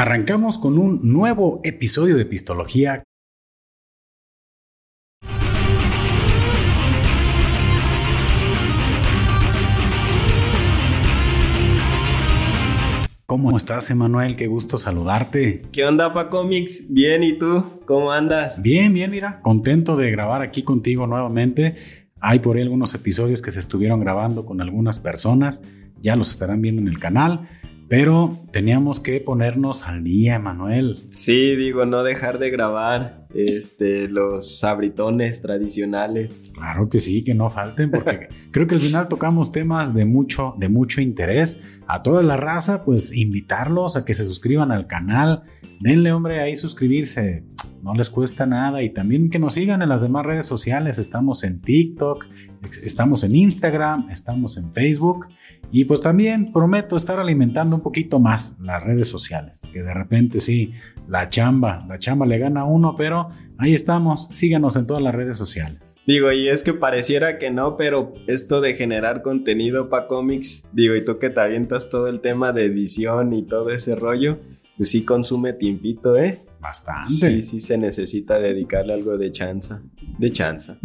Arrancamos con un nuevo episodio de Pistología. ¿Cómo estás, Emanuel? Qué gusto saludarte. ¿Qué onda, Paco Mix? Bien, ¿y tú? ¿Cómo andas? Bien, bien, mira. Contento de grabar aquí contigo nuevamente. Hay por ahí algunos episodios que se estuvieron grabando con algunas personas. Ya los estarán viendo en el canal. Pero teníamos que ponernos al día, Manuel. Sí, digo, no dejar de grabar este, los sabritones tradicionales. Claro que sí, que no falten, porque creo que al final tocamos temas de mucho, de mucho interés. A toda la raza, pues invitarlos a que se suscriban al canal. Denle, hombre, ahí suscribirse. No les cuesta nada. Y también que nos sigan en las demás redes sociales. Estamos en TikTok, estamos en Instagram, estamos en Facebook. Y pues también prometo estar alimentando un poquito más las redes sociales, que de repente sí, la chamba, la chamba le gana a uno, pero ahí estamos, síganos en todas las redes sociales. Digo, y es que pareciera que no, pero esto de generar contenido para cómics, digo, y tú que te avientas todo el tema de edición y todo ese rollo, pues sí consume tiempito, ¿eh? Bastante. Sí, sí se necesita dedicarle algo de chanza, de chanza.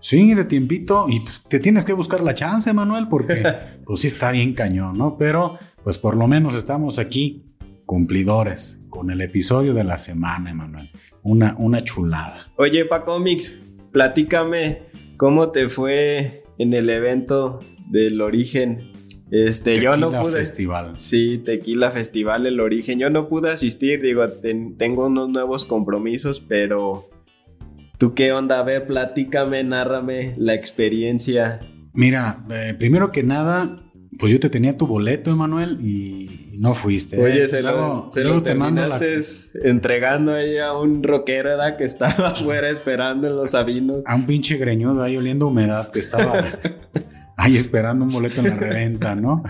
Sí, de tiempito. Y pues te tienes que buscar la chance, Manuel, porque pues sí está bien cañón, ¿no? Pero pues por lo menos estamos aquí cumplidores con el episodio de la semana, Emanuel. Una, una chulada. Oye, Paco Mix, platícame cómo te fue en el evento del origen. Este, Tequila yo no pude. Festival. Sí, Tequila Festival, el origen. Yo no pude asistir, digo, ten- tengo unos nuevos compromisos, pero ¿tú qué onda? A ver, platícame, nárrame la experiencia. Mira, eh, primero que nada, pues yo te tenía tu boleto, Emanuel, y no fuiste. ¿eh? Oye, se Luego- lo, se luego lo la- terminaste entregando ahí a un rockero, ¿verdad? Que estaba afuera esperando en los sabinos. a un pinche greñudo ahí oliendo humedad que estaba ahí esperando un boleto en la reventa, ¿no?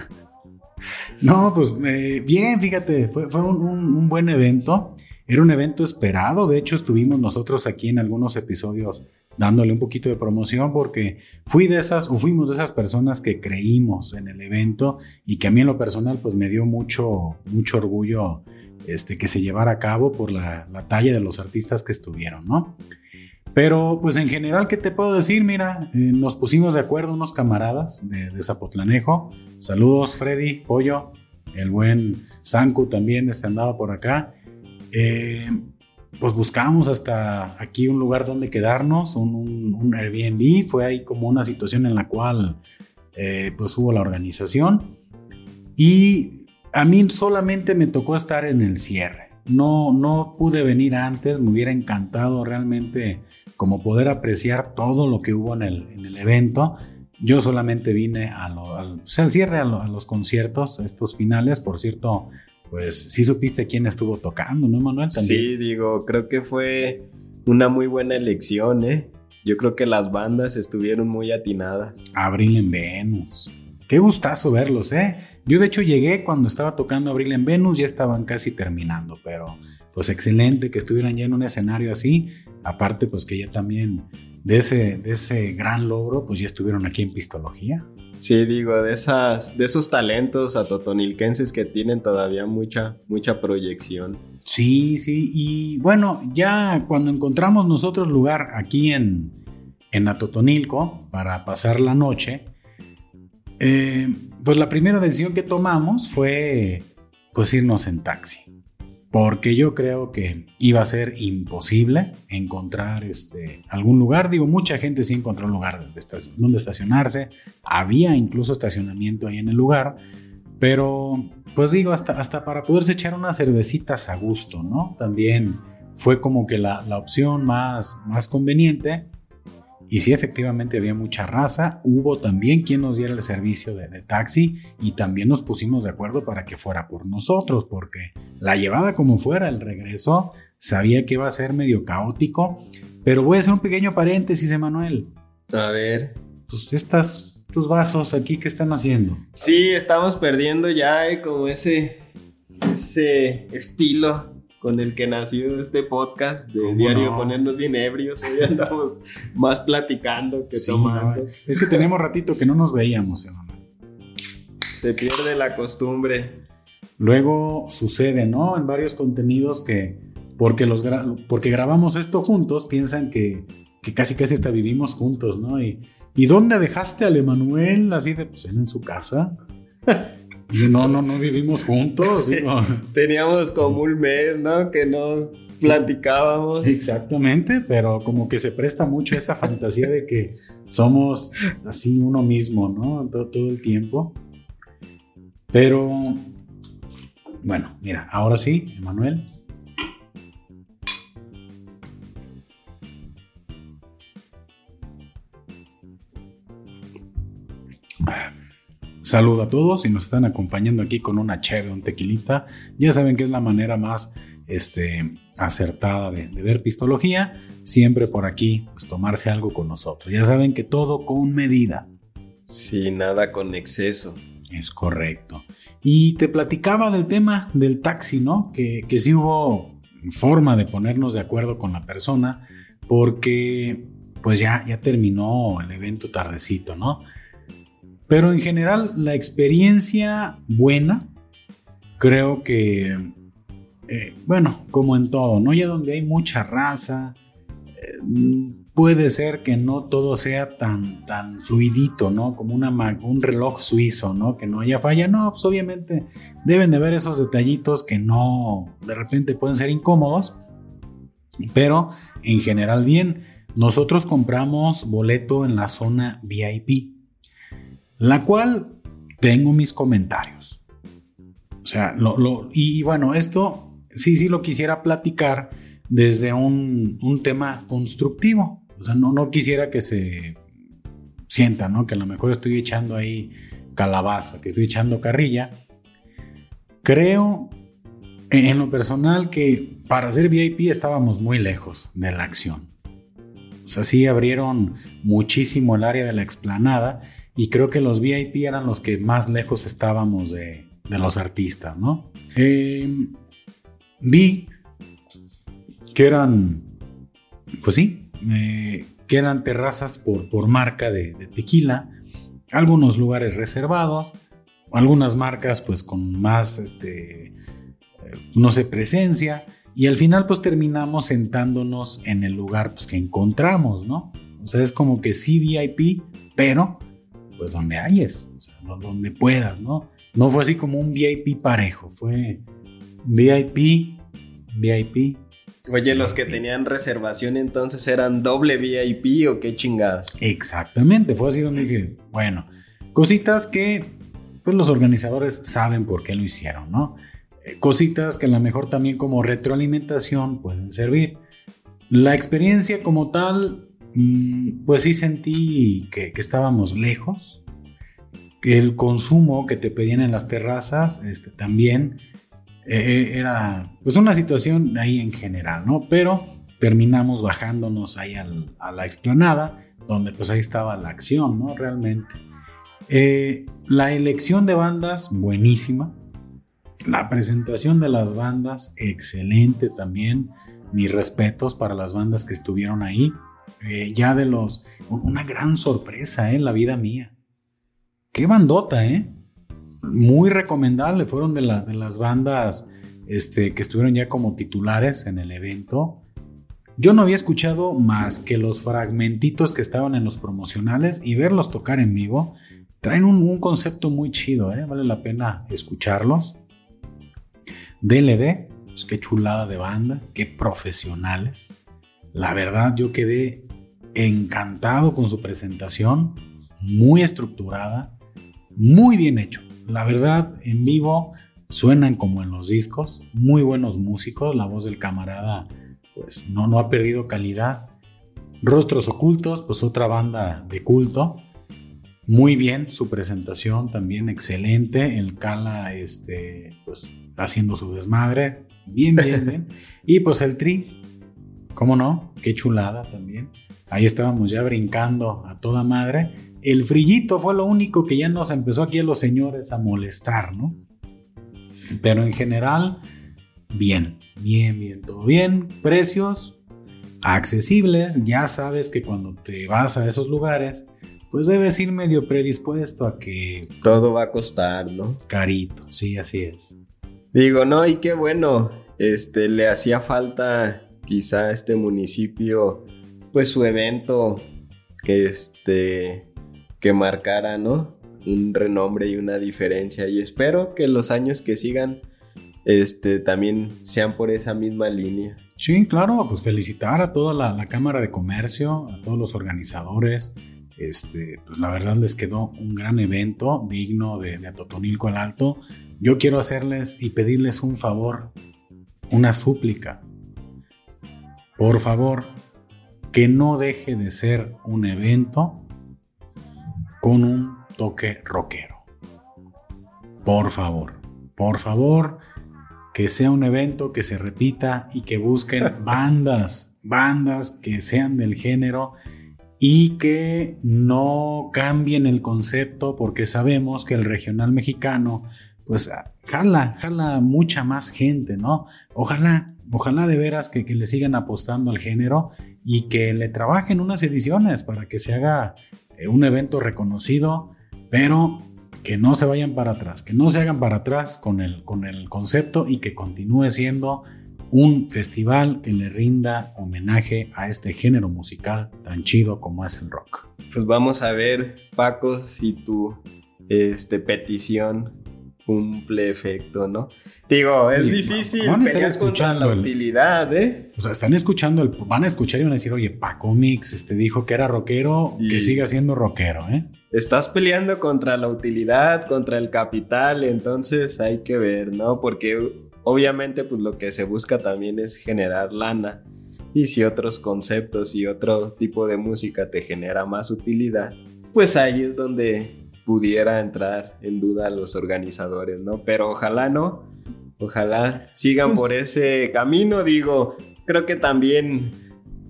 No, pues eh, bien, fíjate, fue, fue un, un- un buen evento. Era un evento esperado, de hecho estuvimos nosotros aquí en algunos episodios dándole un poquito de promoción porque fui de esas o fuimos de esas personas que creímos en el evento y que a mí en lo personal pues me dio mucho, mucho orgullo este, que se llevara a cabo por la, la talla de los artistas que estuvieron, ¿no? Pero pues en general, ¿qué te puedo decir? Mira, eh, nos pusimos de acuerdo unos camaradas de, Zapotlanejo. Saludos Freddy, Pollo, el buen Sanku también este andaba por acá. Eh, pues buscamos hasta aquí un lugar donde quedarnos, un, Airbnb. Fue ahí como una situación en la cual eh, pues hubo la organización. Y a mí solamente me tocó estar en el cierre. No, no pude venir antes, me hubiera encantado realmente como poder apreciar todo lo que hubo en el, en evento. Yo solamente vine lo- al, cierre, a, a los conciertos, estos finales. Por cierto, pues sí supiste quién estuvo tocando, ¿no, Manuel? Sí, digo, creo que fue una muy buena elección, ¿eh? Yo creo que las bandas estuvieron muy atinadas. Abril en Venus. Qué gustazo verlos, ¿eh? Yo de hecho llegué cuando estaba tocando Abril en Venus, ya estaban casi terminando, pero pues excelente que estuvieran ya en un escenario así. Aparte, pues que ya también de ese, de ese gran logro, pues ya estuvieron aquí en Pistología. Sí, digo, de esas, de esos talentos atotonilquenses que tienen todavía mucha, mucha proyección. Sí, sí, y bueno, ya cuando encontramos nosotros lugar aquí en, en Atotonilco para pasar la noche, eh, pues la primera decisión que tomamos fue pues irnos en taxi. Porque yo creo que iba a ser imposible encontrar este, algún lugar. Digo, mucha gente sí encontró un lugar donde, estaci- donde estacionarse. Había incluso estacionamiento ahí en el lugar. Pero, pues digo, hasta, hasta para poderse echar unas cervecitas a gusto, ¿no? También fue como que la, la opción más, más conveniente. Y sí, efectivamente había mucha raza. Hubo también quien nos diera el servicio de, de taxi y también nos pusimos de acuerdo para que fuera por nosotros, porque la llevada como fuera, el regreso, sabía que iba a ser medio caótico. Pero voy a hacer un pequeño paréntesis, Emanuel. A ver. Pues estas, estos vasos aquí, ¿qué están haciendo? Sí, estamos perdiendo ya eh, como ese, ese estilo con el que nació este podcast de ¿Cómo diario no? ponernos bien ebrios. Hoy andamos más platicando que Sí, tomando. no, es que tenemos ratito que no nos veíamos, Emanuel. Se pierde la costumbre. Luego sucede, ¿no? En varios contenidos que porque, los porque grabamos esto juntos, piensan que, que casi casi hasta vivimos juntos, ¿no? Y, ¿y dónde dejaste al Emanuel? Así de, pues en su casa. No, no, no vivimos juntos. Teníamos como un mes, ¿no? Que no platicábamos. Exactamente, pero como que se presta mucho esa fantasía de que somos así uno mismo, ¿no? Todo, todo el tiempo. Pero, bueno, mira, ahora sí, Emanuel. Saludo a todos y nos están acompañando aquí con una cheve, un tequilita. Ya saben que es la manera más este, acertada de, ver pistología. Siempre por aquí, pues tomarse algo con nosotros. Ya saben que todo con medida. Sí, nada con exceso. Es correcto. Y te platicaba del tema del taxi, ¿no? Que, que sí hubo forma de ponernos de acuerdo con la persona porque pues ya, ya terminó el evento tardecito, ¿no? Pero en general la experiencia buena, creo que eh, bueno, como en todo, ¿no? Ya donde hay mucha raza, eh, puede ser que no todo sea tan, tan fluidito, ¿no? Como una, un reloj suizo, ¿no? Que no haya falla. No, pues obviamente deben de haber esos detallitos que no, de repente pueden ser incómodos, pero en general bien. Nosotros compramos boleto en la zona VIP, la cual tengo mis comentarios. O sea, lo, y bueno, esto sí, sí lo quisiera platicar desde un, tema constructivo. O sea, no, no quisiera que se sienta, ¿no? Que a lo mejor estoy echando ahí calabaza, que estoy echando carrilla. Creo en lo personal que para ser VIP estábamos muy lejos de la acción. O sea, sí abrieron muchísimo el área de la explanada y creo que los VIP eran los que más lejos estábamos de, los artistas, ¿no? Eh, vi que eran, pues sí, eh, que eran terrazas por, por marca de, tequila, algunos lugares reservados, algunas marcas pues con más, este, eh, no sé, presencia, y al final pues terminamos sentándonos en el lugar pues que encontramos, ¿no? O sea, es como que sí VIP, pero pues donde hayes, o sea, donde puedas, ¿no? No fue así como un VIP parejo, fue VIP, VIP. Oye, los que tenían reservación entonces eran doble VIP o qué chingadas. Exactamente, fue así donde dije, bueno, cositas que pues los organizadores saben por qué lo hicieron, ¿no? Eh, cositas que a lo mejor también como retroalimentación pueden servir. La experiencia como tal, pues sí sentí que, estábamos lejos, el consumo que te pedían en las terrazas este, también eh, era pues una situación ahí en general, ¿no? Pero terminamos bajándonos ahí a la explanada, donde pues ahí estaba la acción, ¿no? Realmente. Eh, la elección de bandas, buenísima. La presentación de las bandas, excelente también. Mis respetos para las bandas que estuvieron ahí. Eh, ya de los... Una gran sorpresa, ¿eh? La vida mía. Qué bandota, ¿eh? muy recomendable, fueron de, de las bandas este, que estuvieron ya como titulares en el evento. Yo no había escuchado más que los fragmentitos que estaban en los promocionales y verlos tocar en vivo. Traen un, concepto muy chido, ¿eh? vale la pena escucharlos. DLD, pues qué chulada de banda, qué profesionales. La verdad, yo quedé encantado con su presentación, muy estructurada, muy bien hecho. La verdad, en vivo suenan como en los discos, muy buenos músicos, la voz del camarada pues no, no ha perdido calidad. Rostros Ocultos, pues otra banda de culto. Muy bien, su presentación también excelente. El Cala, este, pues haciendo su desmadre. Bien, bien, bien. Y pues el Tri, ¿cómo no? Qué chulada también. Ahí estábamos ya brincando a toda madre. El frillito fue lo único que ya nos empezó aquí a los señores a molestar, ¿no? Pero en general, bien, bien, bien, todo bien. Precios accesibles. Ya sabes que cuando te vas a esos lugares, pues debes ir medio predispuesto a que... Todo va a costar, ¿no? Carito, sí, así es. Digo, no, y qué bueno, este, le hacía falta quizá este municipio, pues su evento, este, que marcara, ¿no? Un renombre y una diferencia. Y espero que los años que sigan, este, también sean por esa misma línea. Sí, claro, pues felicitar a toda la, Cámara de Comercio, a todos los organizadores. Este, pues la verdad les quedó un gran evento digno de, de Atotonilco al Alto. Yo quiero hacerles y pedirles un favor, una súplica. Por favor, que no deje de ser un evento con un toque rockero. Por favor, por favor, que sea un evento que se repita y que busquen bandas, bandas que sean del género y que no cambien el concepto porque sabemos que el regional mexicano pues jala, jala mucha más gente, ¿no? Ojalá, ojalá de veras que, le sigan apostando al género y que le trabajen unas ediciones para que se haga eh, un evento reconocido, pero que no se vayan para atrás, que no se hagan para atrás con el, con el concepto y que continúe siendo un festival que le rinda homenaje a este género musical tan chido como es el rock. Pues vamos a ver, Paco, si tu este, petición cumple efecto, ¿no? Digo, es difícil van a estar escuchando la utilidad, ¿eh? O sea, están escuchando, el, van a escuchar y van a decir, oye, Paco Mix este dijo que era rockero, que siga siendo rockero, ¿eh? Estás peleando contra la utilidad, contra el capital, entonces hay que ver, ¿no? Porque obviamente pues lo que se busca también es generar lana. Y si otros conceptos y otro tipo de música te genera más utilidad, pues ahí es donde pudiera entrar en duda a los organizadores, ¿no? Pero ojalá no, ojalá sigan pues por ese camino, digo, creo que también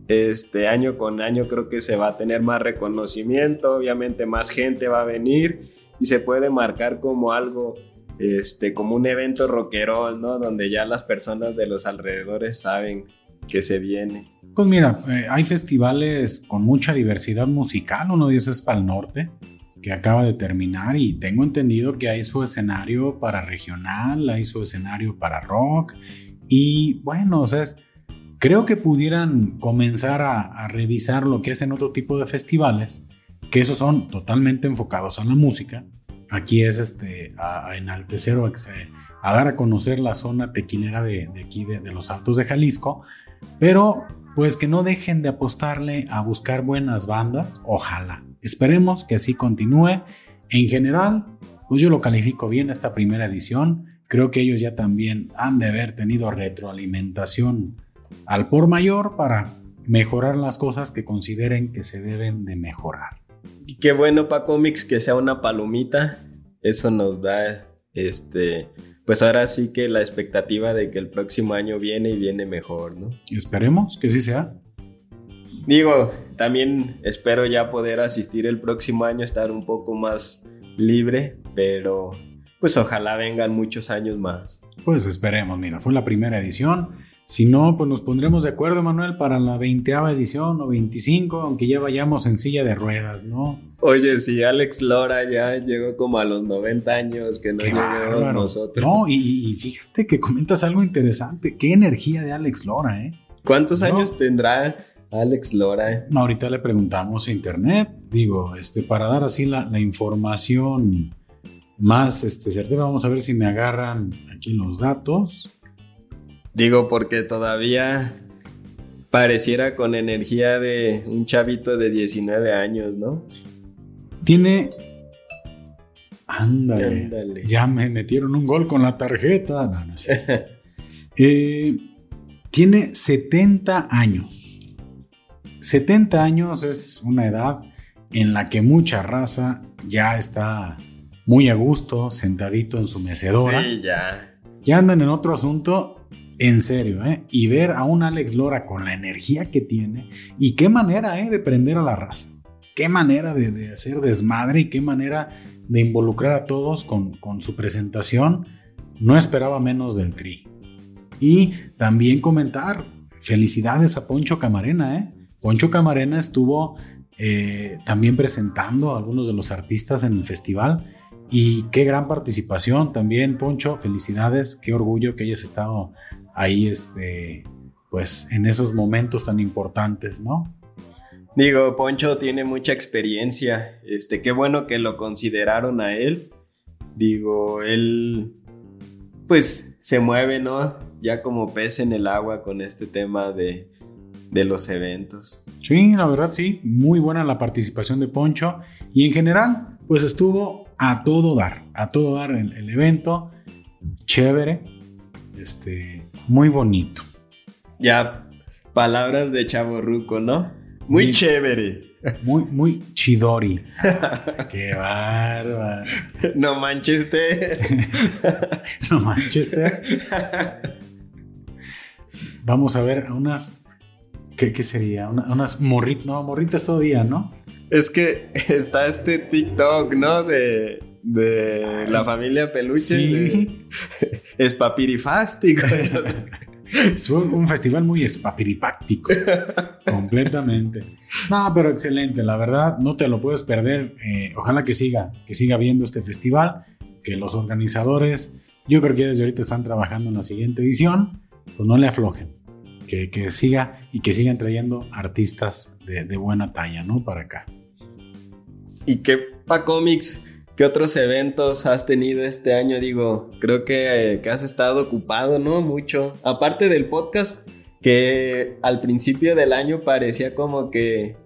este año con año creo que se va a tener más reconocimiento, obviamente más gente va a venir y se puede marcar como algo este como un evento rockero, ¿no? Donde ya las personas de los alrededores saben que se viene. Pues mira, eh, hay festivales con mucha diversidad musical, uno de esos es para el norte, que acaba de terminar y tengo entendido que hay su escenario para regional, hay su escenario para rock y bueno, o sea, creo que pudieran comenzar a, revisar lo que hacen otro tipo de festivales, que esos son totalmente enfocados a la música. Aquí es este, a, enaltecer o a, dar a conocer la zona tequilera de, aquí, de, de los Altos de Jalisco, pero pues que no dejen de apostarle a buscar buenas bandas, ojalá. Esperemos que así continúe. En general, pues yo lo califico bien esta primera edición. Creo que ellos ya también han de haber tenido retroalimentación al por mayor para mejorar las cosas que consideren que se deben de mejorar. Y qué bueno para cómics que sea una palomita. Eso nos da este pues ahora sí que la expectativa de que el próximo año viene y viene mejor, ¿no? Esperemos que sí sea. Digo, también espero ya poder asistir el próximo año, estar un poco más libre, pero pues ojalá vengan muchos años más. Pues esperemos, mira, fue la primera edición si no, pues nos pondremos de acuerdo, Manuel, para la veinteava edición o 25, aunque ya vayamos en silla de ruedas, ¿no? Oye, si Alex Lora ya llegó como a los 90 años, que no llegamos nosotros. No, y, fíjate que comentas algo interesante. Qué energía de Alex Lora, ¿eh? ¿Cuántos años tendrá Alex Lora? Ahorita le preguntamos a internet. Digo, este, para dar así la, la información más este, certera, vamos a ver si me agarran aquí los datos. Digo, porque todavía pareciera con energía de un chavito de 19 años, ¿no? Tiene... Ándale. Ya me metieron un gol con la tarjeta. No, no sé. Eh, tiene 70 años. 70 años es una edad en la que mucha raza ya está muy a gusto, sentadito en su mecedora. Sí, ya. Ya andan en otro asunto en serio, ¿eh? Y ver a un Alex Lora con la energía que tiene y qué manera, ¿eh? De prender a la raza. Qué manera de, hacer desmadre y qué manera de involucrar a todos con, su presentación. No esperaba menos del Tri. Y también comentar, felicidades a Poncho Camarena, ¿eh? Poncho Camarena estuvo eh, también presentando a algunos de los artistas en el festival Y qué gran participación también, Poncho. Felicidades, qué orgullo que hayas estado ahí, este, pues en esos momentos tan importantes, ¿no? Digo, Poncho tiene mucha experiencia. Este, qué bueno que lo consideraron a él. Digo, él, pues se mueve, ¿no? Ya como pez en el agua con este tema de, de los eventos. Sí, la verdad sí, muy buena la participación de Poncho y en general, pues estuvo a todo dar, a todo dar el, el evento, chévere, este, muy bonito. Ya, palabras de Chavo Ruco, ¿no? Muy chévere. Muy, muy chidori. Qué bárbaro. No manches. No Manchester. Vamos a ver a unas. ¿Qué, qué sería? Una- unas morritas. No, morritas todavía, ¿no? Es que está este TikTok, ¿no? De, de la familia Peluche. Sí. de- es papirifástico. Fue un festival muy espapiripáctico. completamente. No, pero excelente, la verdad, no te lo puedes perder. Eh, ojalá que siga, que siga viendo este festival, que los organizadores, yo creo que desde ahorita están trabajando en la siguiente edición, pues no le aflojen. Que, que siga y que sigan trayendo artistas de, de buena talla, ¿no? Para acá. ¿Y qué pa cómics? ¿Qué otros eventos has tenido este año? Digo, creo que, eh, que has estado ocupado, ¿no? Mucho. Aparte del podcast, que al principio del año parecía como que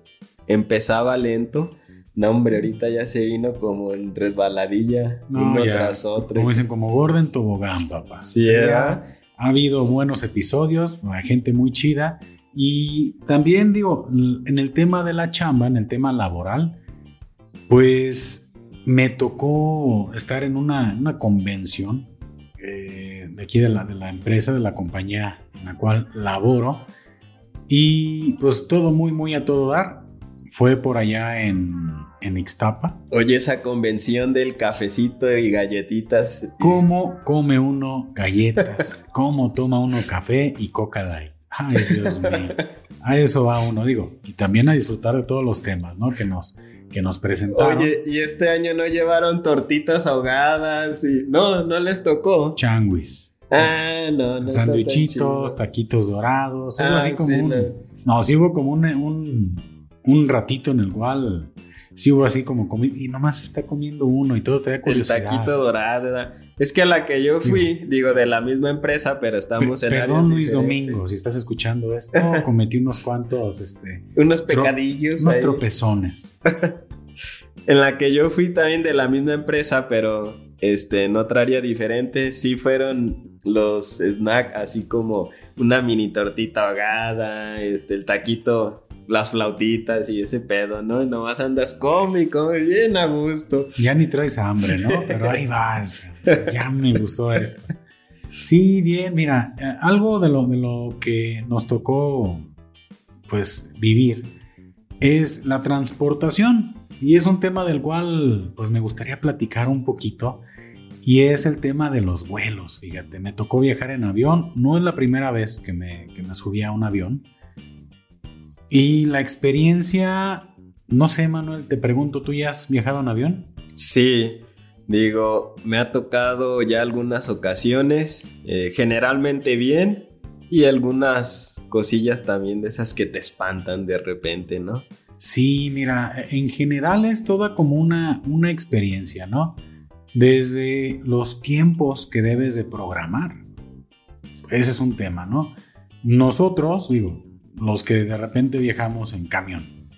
empezaba lento. No, hombre, ahorita ya se vino como en resbaladilla, No, uno ya, tras otro. Como dicen, como Gordon Tobogán, papá. Sí, sea, ¿verdad? Ha habido buenos episodios, gente muy chida. Y también digo, en el tema de la chamba, en el tema laboral, pues me tocó estar en una, una convención eh, de aquí de la, de la empresa, de la compañía en la cual laboro. Y pues todo muy, muy a todo dar. Fue por allá en, en Ixtapa. Oye, esa convención del cafecito y galletitas. ¿Cómo come uno galletas? ¿Cómo toma uno café y coca light? Ay, Dios mío. A eso va uno, digo. Y también a disfrutar de todos los temas, ¿no? Que nos, que nos presentaron. Oye, y este año no llevaron tortitas ahogadas y no, no les tocó. Changuis. Ah, no, no. Sandwichitos, taquitos dorados, algo Ah, así como sí, un... No, sí hubo como un, un, un ratito en el cual sí hubo así como comi- y nomás está comiendo uno y todo te da El curiosidad. taquito dorado. Es que a la que yo fui, digo, de la misma empresa, pero estamos en Perdón Luis diferentes. Domingo, si estás escuchando esto, cometí unos cuantos, este, Unos pecadillos. unos ahí. tropezones. En la que yo fui también de la misma empresa, pero este, en otra área diferente, sí fueron los snacks, así como una mini tortita ahogada, este, el taquito, las flautitas y ese pedo, ¿no? Y nomás andas come bien a gusto. Ya ni traes hambre, ¿no? Pero ahí vas. Ya me gustó esto. Sí, bien, mira, eh, algo de lo, de lo que nos tocó, pues, vivir es la transportación. Y es un tema del cual, pues, me gustaría platicar un poquito. Y es el tema de los vuelos, fíjate. Me tocó viajar en avión. No es la primera vez que me, que me subí a un avión. Y la experiencia, no sé, Manuel, te pregunto, ¿tú ya has viajado en avión? Sí, digo, me ha tocado ya algunas ocasiones, eh, generalmente bien, y algunas cosillas también de esas que te espantan de repente, ¿no? Sí, mira, en general es toda como una, una experiencia, ¿no? Desde los tiempos que debes de programar. Ese es un tema, ¿no? Nosotros, digo, los que de repente viajamos en camión.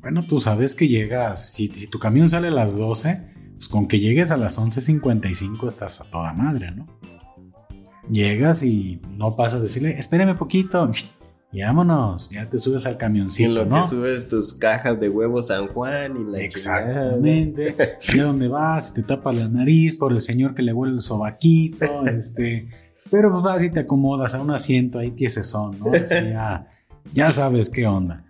Bueno, tú sabes que llegas, si, si tu camión sale a las 12, pues con que llegues a las 11.55 estás a toda madre, ¿no? Llegas y no pasas a decirle, espérame poquito, y vámonos, ya te subes al camioncito, lo ¿no? que subes tus cajas de huevo San Juan y la. Exactamente. Ya donde vas, te tapa la nariz por el señor que le huele el sobaquito, este. Pero pues vas y te acomodas a un asiento ahí son, ¿no? Ya, ya sabes qué onda.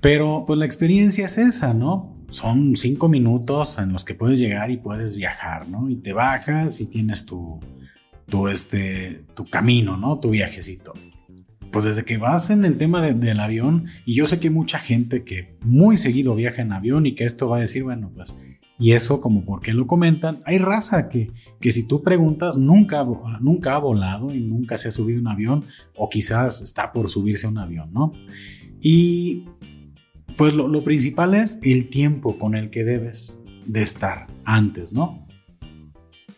Pero pues la experiencia es esa, ¿no? Son cinco minutos en los que puedes llegar y puedes viajar, ¿no? Y te bajas y tienes tu, tu, este, tu camino, ¿no? Tu viajecito. Pues desde que vas en el tema de- del avión, y yo sé que mucha gente que muy seguido viaja en avión y que esto va a decir, bueno, pues Y eso, como por qué lo comentan, hay raza que, que si tú preguntas, nunca, nunca ha volado y nunca se ha subido un avión, o quizás está por subirse a un avión, ¿no? Y pues lo, lo principal es el tiempo con el que debes de estar antes, ¿no?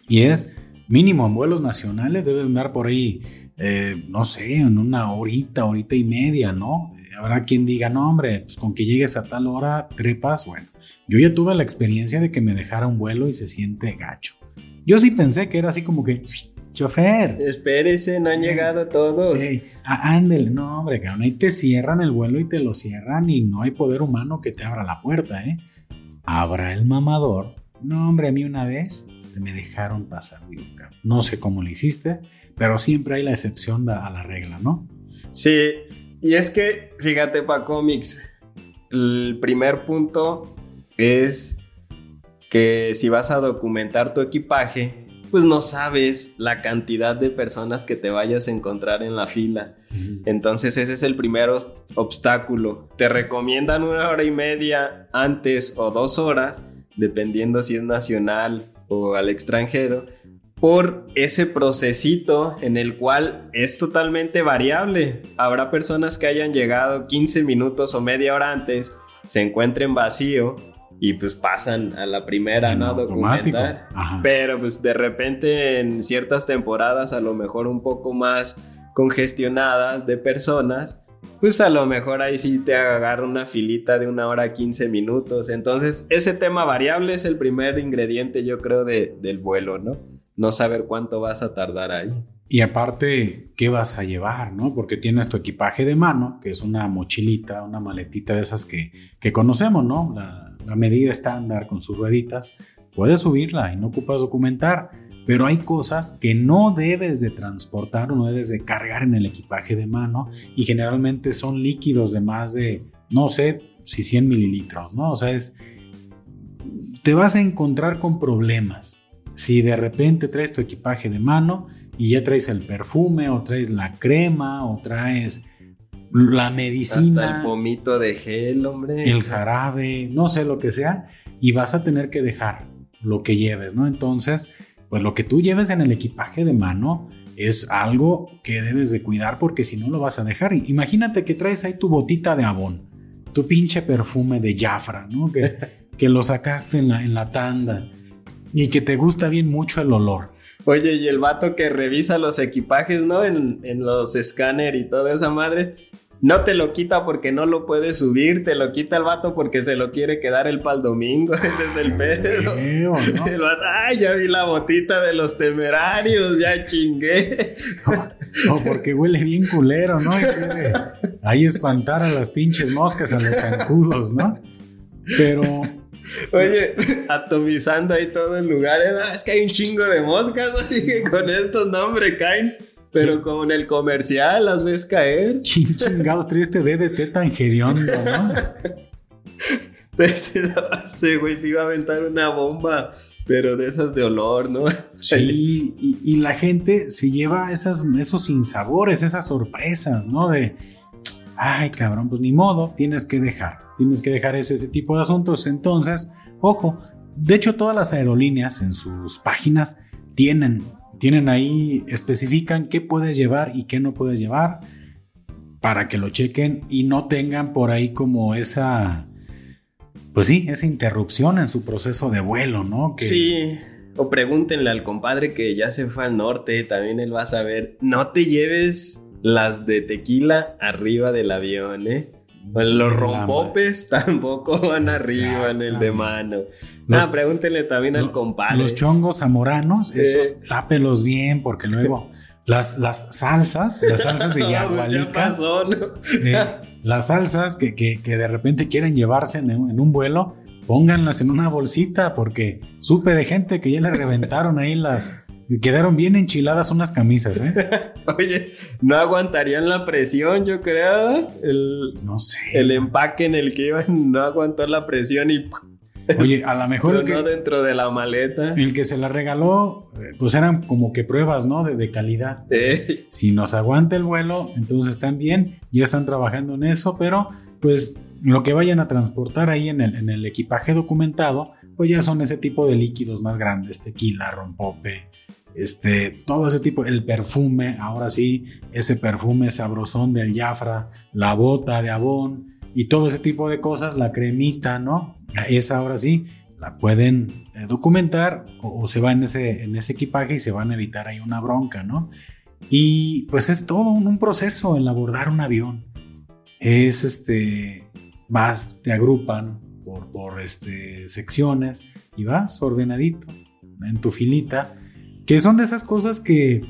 Y es mínimo en vuelos nacionales, debes andar por ahí, eh, no sé, en una horita, horita y media, ¿no? Habrá quien diga, no, hombre, pues con que llegues a tal hora, trepas, bueno. Yo ya tuve la experiencia de que me dejara un vuelo y se siente gacho. Yo sí pensé que era así como que, chofer. Espérese, no han llegado todos. Ah, ándele, no, hombre, cabrón, ahí te cierran el vuelo y te lo cierran y no hay poder humano que te abra la puerta, ¿eh? Abra el mamador. No, hombre, a mí una vez me dejaron pasar. Digo, no sé cómo lo hiciste, pero siempre hay la excepción a la regla, ¿no? Sí, y es que, fíjate, para cómics, el primer punto es que si vas a documentar tu equipaje, pues no sabes la cantidad de personas que te vayas a encontrar en la fila. Entonces ese es el primer obstáculo. Te recomiendan una hora y media antes o dos horas, dependiendo si es nacional o al extranjero, por ese procesito en el cual es totalmente variable. Habrá personas que hayan llegado 15 minutos o media hora antes, se encuentren vacío y pues pasan a la primera, ¿no? Documentar. Pero pues de repente en ciertas temporadas a lo mejor un poco más congestionadas de personas, pues a lo mejor ahí sí te agarra una filita de una hora 15 minutos. Entonces ese tema variable es el primer ingrediente yo creo del vuelo, ¿no? No saber cuánto vas a tardar ahí. Y aparte, ¿qué vas a llevar? ¿no? Porque tienes tu equipaje de mano, que es una mochilita, una maletita de esas que, que conocemos, ¿no? La, la medida estándar con sus rueditas, puedes subirla y no ocupas documentar. Pero hay cosas que no debes de transportar o no debes de cargar en el equipaje de mano y generalmente son líquidos de más de, no sé, si 100 mililitros, ¿no? O sea, es, te vas a encontrar con problemas. Si de repente traes tu equipaje de mano y ya traes el perfume o traes la crema o traes la medicina. Hasta el pomito de gel, hombre. El jarabe, no sé lo que sea. Y vas a tener que dejar lo que lleves, ¿no? Entonces, pues lo que tú lleves en el equipaje de mano es algo que debes de cuidar porque si no lo vas a dejar. Imagínate que traes ahí tu botita de abón, tu pinche perfume de Jafra, ¿no? Que, que lo sacaste en la, en la tanda y que te gusta bien mucho el olor. Oye, y el vato que revisa los equipajes, ¿no? En, en los escáner y toda esa madre no te lo quita porque no lo puede subir, te lo quita el vato porque se lo quiere quedar el pal domingo. Ese es el pedo. El vato, ay, ya vi la botita de los temerarios, ya chingué. O porque huele bien culero, ¿no? Y quiere ahí espantar a las pinches moscas, a los zancudos, ¿no? Pero. Oye, atomizando ahí todo el lugar, ¿eh? es que hay un chingo de moscas, así que con estos nombres caen pero como en el comercial las ves caer. ¿Quién chingados trae este DDT tan hediondo, no? Ese güey, se iba a aventar una bomba, pero de esas de olor, ¿no? Sí, y, la gente se lleva esas, esos sinsabores, esas sorpresas, ¿no? De, ay, cabrón, pues ni modo, tienes que dejar, tienes que dejar ese, ese tipo de asuntos. Entonces, ojo, de hecho todas las aerolíneas en sus páginas tienen tienen ahí, especifican qué puedes llevar y qué no puedes llevar para que lo chequen y no tengan por ahí como esa, pues sí, esa interrupción en su proceso de vuelo, ¿no? Sí. O pregúntenle al compadre que ya se fue al norte, también él va a saber. No te lleves las de tequila arriba del avión, ¿eh? Los rompopes tampoco van arriba en el de mano. ah, pregúntele también al compadre. Los chongos zamoranos, esos tápelos bien, porque luego las, las salsas, las salsas de yagualica. eh, las salsas que, que, que, de repente quieren llevarse en, en, un vuelo, pónganlas en una bolsita, porque supe de gente que ya le reventaron ahí las, Quedaron bien enchiladas unas camisas, ¿eh? Oye, no aguantarían la presión, yo creo. El, no sé. El empaque en el que iban no aguantó la presión y. Oye, a lo mejor. no dentro de la maleta. El que se la regaló, eh, pues eran como que pruebas, ¿no? De, de calidad. Si nos aguanta el vuelo, entonces están bien, ya están trabajando en eso, pero pues lo que vayan a transportar ahí en el, en el equipaje documentado, pues ya son ese tipo de líquidos más grandes, tequila, rompope, este, todo ese tipo, el perfume, ahora sí, ese perfume sabrosón del Jafra, la bota de abón y todo ese tipo de cosas, la cremita, ¿no? Esa ahora sí, la pueden eh, documentar o, se va en ese, en ese equipaje y se van a evitar ahí una bronca, ¿no? Y pues es todo un, proceso el abordar un avión. Es este, vas, te agrupan por, por este, secciones y vas ordenadito en tu filita, que son de esas cosas que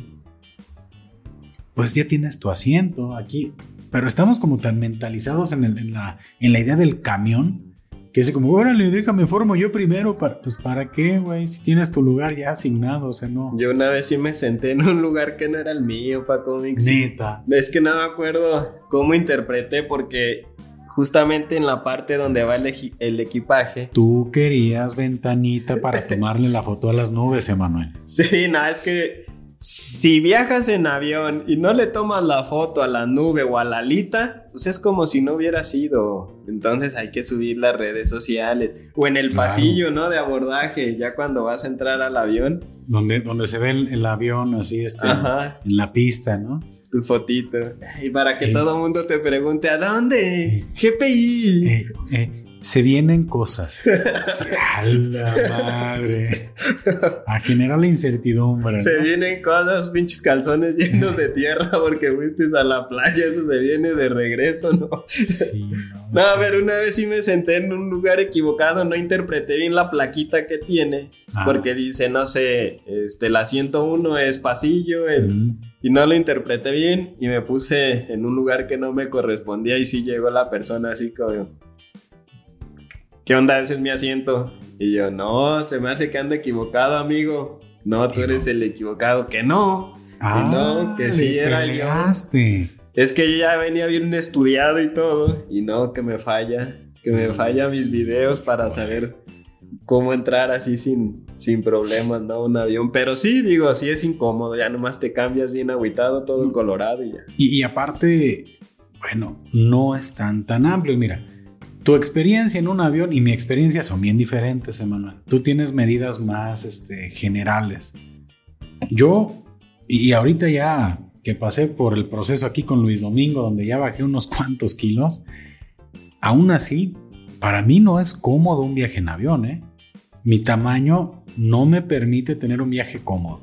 pues ya tienes tu asiento aquí, pero estamos como tan mentalizados en, en, la, en la idea del camión que es como, órale, déjame formo yo primero. Para, pues, ¿para qué, güey? Si tienes tu lugar ya asignado, o sea, no. Yo una vez sí me senté en un lugar que no era el mío para cómics. Neta. Es que no me acuerdo cómo interpreté porque justamente en la parte donde va el, el, equipaje. Tú querías ventanita para tomarle la foto a las nubes, Emanuel. Sí, no, es que si viajas en avión y no le tomas la foto a la nube o a la alita, pues es como si no hubiera sido. Entonces hay que subir las redes sociales. O en el pasillo, ¿no? De abordaje, ya cuando vas a entrar al avión. Donde, donde se ve el, avión así, este, en la pista, ¿no? Tu fotito. Y para que todo el mundo te pregunte, ¿a dónde? GPI. Eh, eh, se vienen cosas. ¡A la madre! A generar la incertidumbre. Se vienen cosas, pinches calzones llenos de tierra porque fuiste a la playa, eso se viene de regreso, ¿no? Sí, no. no a ver, una vez sí me senté en un lugar equivocado, no interpreté bien la plaquita que tiene, ah. porque dice, no sé, este, asiento uno es pasillo, y no lo interpreté bien y me puse en un lugar que no me correspondía y sí llegó la persona así como ¿qué onda? Ese es mi asiento. Y yo, no, se me hace que anda equivocado, amigo. No, tú eres el equivocado. Que no. Ah, no, que sí era yo. Es que yo ya venía bien estudiado y todo. Y no, que me falla. Que me falla mis videos para saber cómo entrar así sin, sin problemas, ¿no? Un avión. Pero sí, digo, así es incómodo. Ya nomás te cambias bien agüitado, todo en colorado y ya. Y, y aparte, bueno, no es tan, tan amplio. Mira, tu experiencia en un avión y mi experiencia son bien diferentes, Emanuel. Tú tienes medidas más este, generales. Yo, y ahorita ya que pasé por el proceso aquí con Luis Domingo, donde ya bajé unos cuantos kilos, aún así, para mí no es cómodo un viaje en avión, ¿eh? Mi tamaño no me permite tener un viaje cómodo,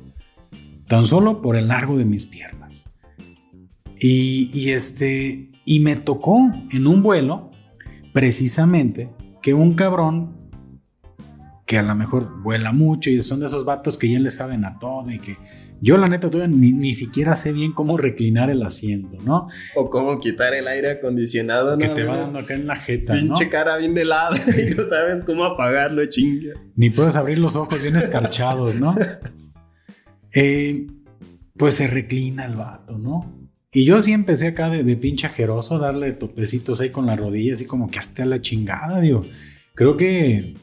tan solo por el largo de mis piernas. Y, y este, y me tocó en un vuelo precisamente que un cabrón que a lo mejor vuela mucho y son de esos vatos que ya le saben a todo y que yo la neta todavía ni, siquiera sé bien cómo reclinar el asiento, ¿no? O cómo quitar el aire acondicionado, ¿no? Que te va dando acá en la jeta, Pinche cara bien helada y no sabes cómo apagarlo, chinga. Ni puedes abrir los ojos bien escarchados, ¿no? Eh, pues se reclina el vato, ¿no? Y yo sí empecé acá de, de pinche ajeroso darle topecitos ahí con la rodilla, así como que hasta la chingada, digo. Creo que,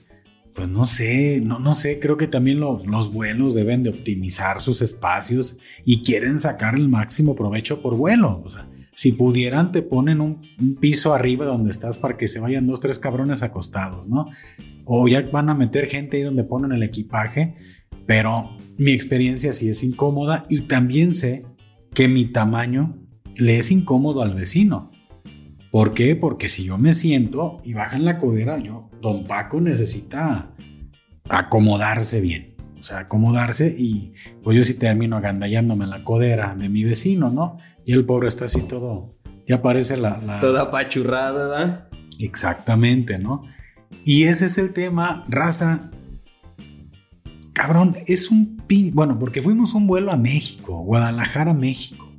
pues no sé, no, no sé, creo que también los, los vuelos deben de optimizar sus espacios y quieren sacar el máximo provecho por vuelo. O sea, si pudieran, te ponen un, un, piso arriba donde estás para que se vayan dos, tres cabrones acostados, ¿no? O ya van a meter gente ahí donde ponen el equipaje, pero mi experiencia sí es incómoda y también sé que mi tamaño le es incómodo al vecino. ¿Por qué? Porque si yo me siento y baja en la codera, yo, don Paco necesita acomodarse bien. O sea, acomodarse y pues yo sí termino agandallándome en la codera de mi vecino, ¿no? Y el pobre está así todo, ya parece la... la... Toda apachurrada, ¿verdad? Exactamente, ¿no? Y ese es el tema, raza. Cabrón, es un Bueno, porque fuimos un vuelo a México, Guadalajara, México.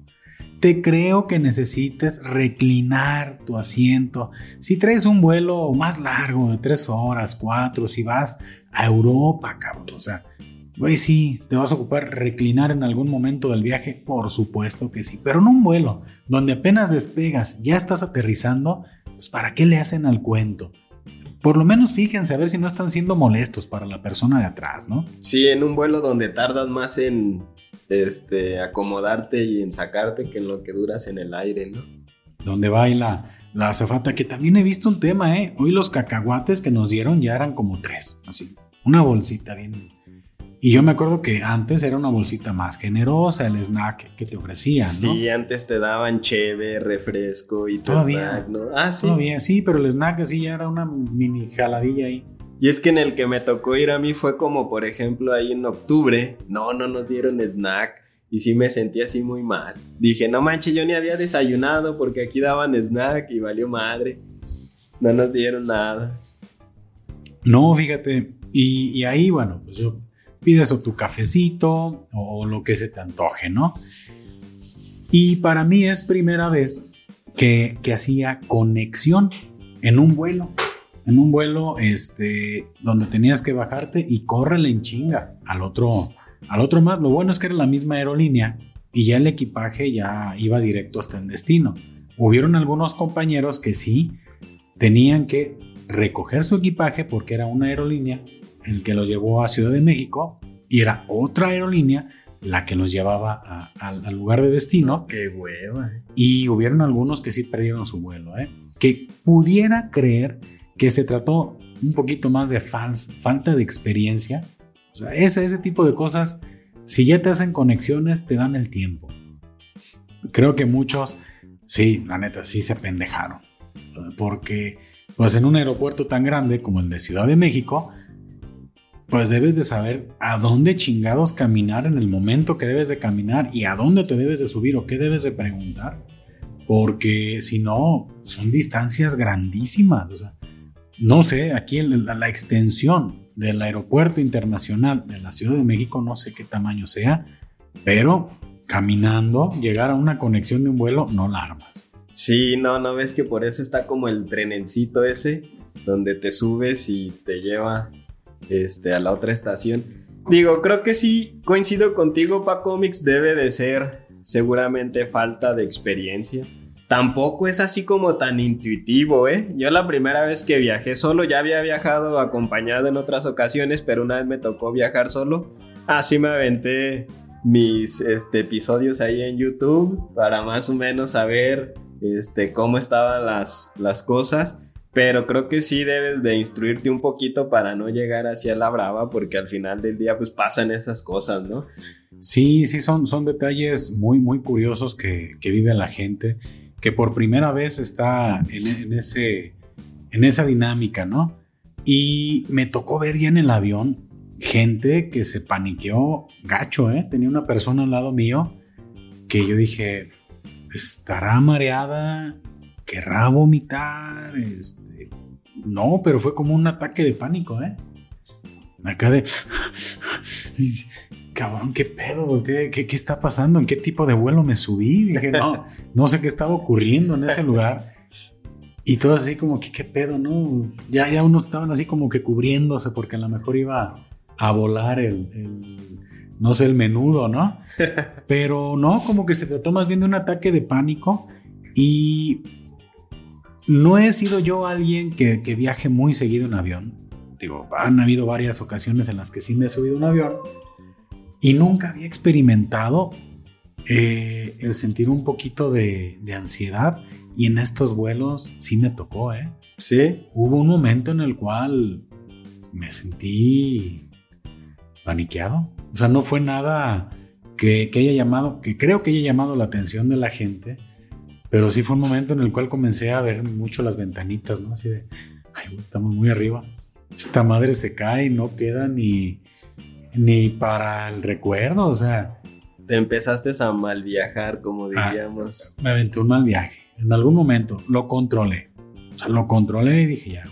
Te creo que necesites reclinar tu asiento. Si traes un vuelo más largo de tres horas, cuatro, si vas a Europa, cabrón, o sea, güey, sí, te vas a ocupar reclinar en algún momento del viaje, por supuesto que sí, pero en un vuelo donde apenas despegas, ya estás aterrizando, pues ¿para qué le hacen al cuento? Por lo menos fíjense a ver si no están siendo molestos para la persona de atrás, ¿no? Sí, en un vuelo donde tardas más en este, acomodarte y en sacarte que en lo que duras en el aire, ¿no? Donde baila la azafata, que también he visto un tema, ¿eh? Hoy los cacahuates que nos dieron ya eran como tres, así. una bolsita bien. Y yo me acuerdo que antes era una bolsita más generosa el snack que te ofrecían, ¿no? Sí, antes te daban cheve, refresco y todo. Todavía. ¿no? Ah, sí. Todavía, sí, pero el snack así ya era una mini jaladilla ahí. Y es que en el que me tocó ir a mí fue como, por ejemplo, ahí en octubre. No, no nos dieron snack. Y sí me sentí así muy mal. Dije, no manches, yo ni había desayunado porque aquí daban snack y valió madre. No nos dieron nada. No, fíjate. Y, y ahí, bueno, pues yo pides o tu cafecito o lo que se te antoje, ¿no? Y para mí es primera vez que, que hacía conexión en un vuelo. En un vuelo este, donde tenías que bajarte y córrele en chinga al otro, al otro más. Lo bueno es que era la misma aerolínea y ya el equipaje ya iba directo hasta el destino. Hubieron algunos compañeros que sí tenían que recoger su equipaje porque era una aerolínea el que los llevó a Ciudad de México y era otra aerolínea la que nos llevaba a- al- al lugar de destino. Qué hueva. Y hubieron algunos que sí perdieron su vuelo, ¿eh? Que pudiera creer que se trató un poquito más de fals- falta de experiencia. O sea, ese, ese tipo de cosas, si ya te hacen conexiones, te dan el tiempo. Creo que muchos, sí, la neta, sí se pendejaron. Porque, pues en un aeropuerto tan grande como el de Ciudad de México, pues debes de saber a dónde chingados caminar en el momento que debes de caminar y a dónde te debes de subir o qué debes de preguntar. Porque si no, son distancias grandísimas. O sea, no sé, aquí la, la extensión del aeropuerto internacional de la Ciudad de México, no sé qué tamaño sea, pero caminando, llegar a una conexión de un vuelo, no la armas. Sí, no, no ves que por eso está como el trenencito ese, donde te subes y te lleva este, a la otra estación. Digo, creo que sí, coincido contigo, Paco Mix debe de ser seguramente falta de experiencia. Tampoco es así como tan intuitivo, ¿eh? Yo la primera vez que viajé solo, ya había viajado acompañado en otras ocasiones, pero una vez me tocó viajar solo. Así me aventé mis este, episodios ahí en YouTube para más o menos saber este, cómo estaban las, las cosas. Pero creo que sí debes de instruirte un poquito para no llegar hacia la brava, porque al final del día pues pasan esas cosas, ¿no? Sí, sí, son, son detalles muy, muy curiosos que, que vive la gente, que por primera vez está en, ese, en esa dinámica, ¿no? Y me tocó ver ya en el avión gente que se paniqueó gacho, ¿eh? Tenía una persona al lado mío que yo dije, estará mareada, querrá vomitar, este... no, pero fue como un ataque de pánico, ¿eh? Acá de... Cabrón, ¿qué pedo? ¿Qué, qué, qué está pasando? ¿En qué tipo de vuelo me subí? Dije, no, no sé qué estaba ocurriendo en ese lugar. Y todo así como que, ¿qué pedo? No, ya, ya unos estaban así como que cubriéndose porque a lo mejor iba a volar el, el no sé, el menudo, ¿no? Pero no, como que se trató más bien de un ataque de pánico y no he sido yo alguien que, que viaje muy seguido en avión. Digo, han habido varias ocasiones en las que sí me he subido a un avión y nunca había experimentado eh, el sentir un poquito de, de, ansiedad y en estos vuelos sí me tocó, ¿eh? Sí. Hubo un momento en el cual me sentí paniqueado. O sea, no fue nada que, que haya llamado, que creo que haya llamado la atención de la gente, pero sí fue un momento en el cual comencé a ver mucho las ventanitas, ¿no? Así de, ay, estamos muy arriba. Esta madre se cae y no queda ni, ni para el recuerdo, o sea. Te empezaste a mal viajar, como diríamos. Ah, me aventé un mal viaje. En algún momento lo controlé. O sea, lo controlé y dije, ya,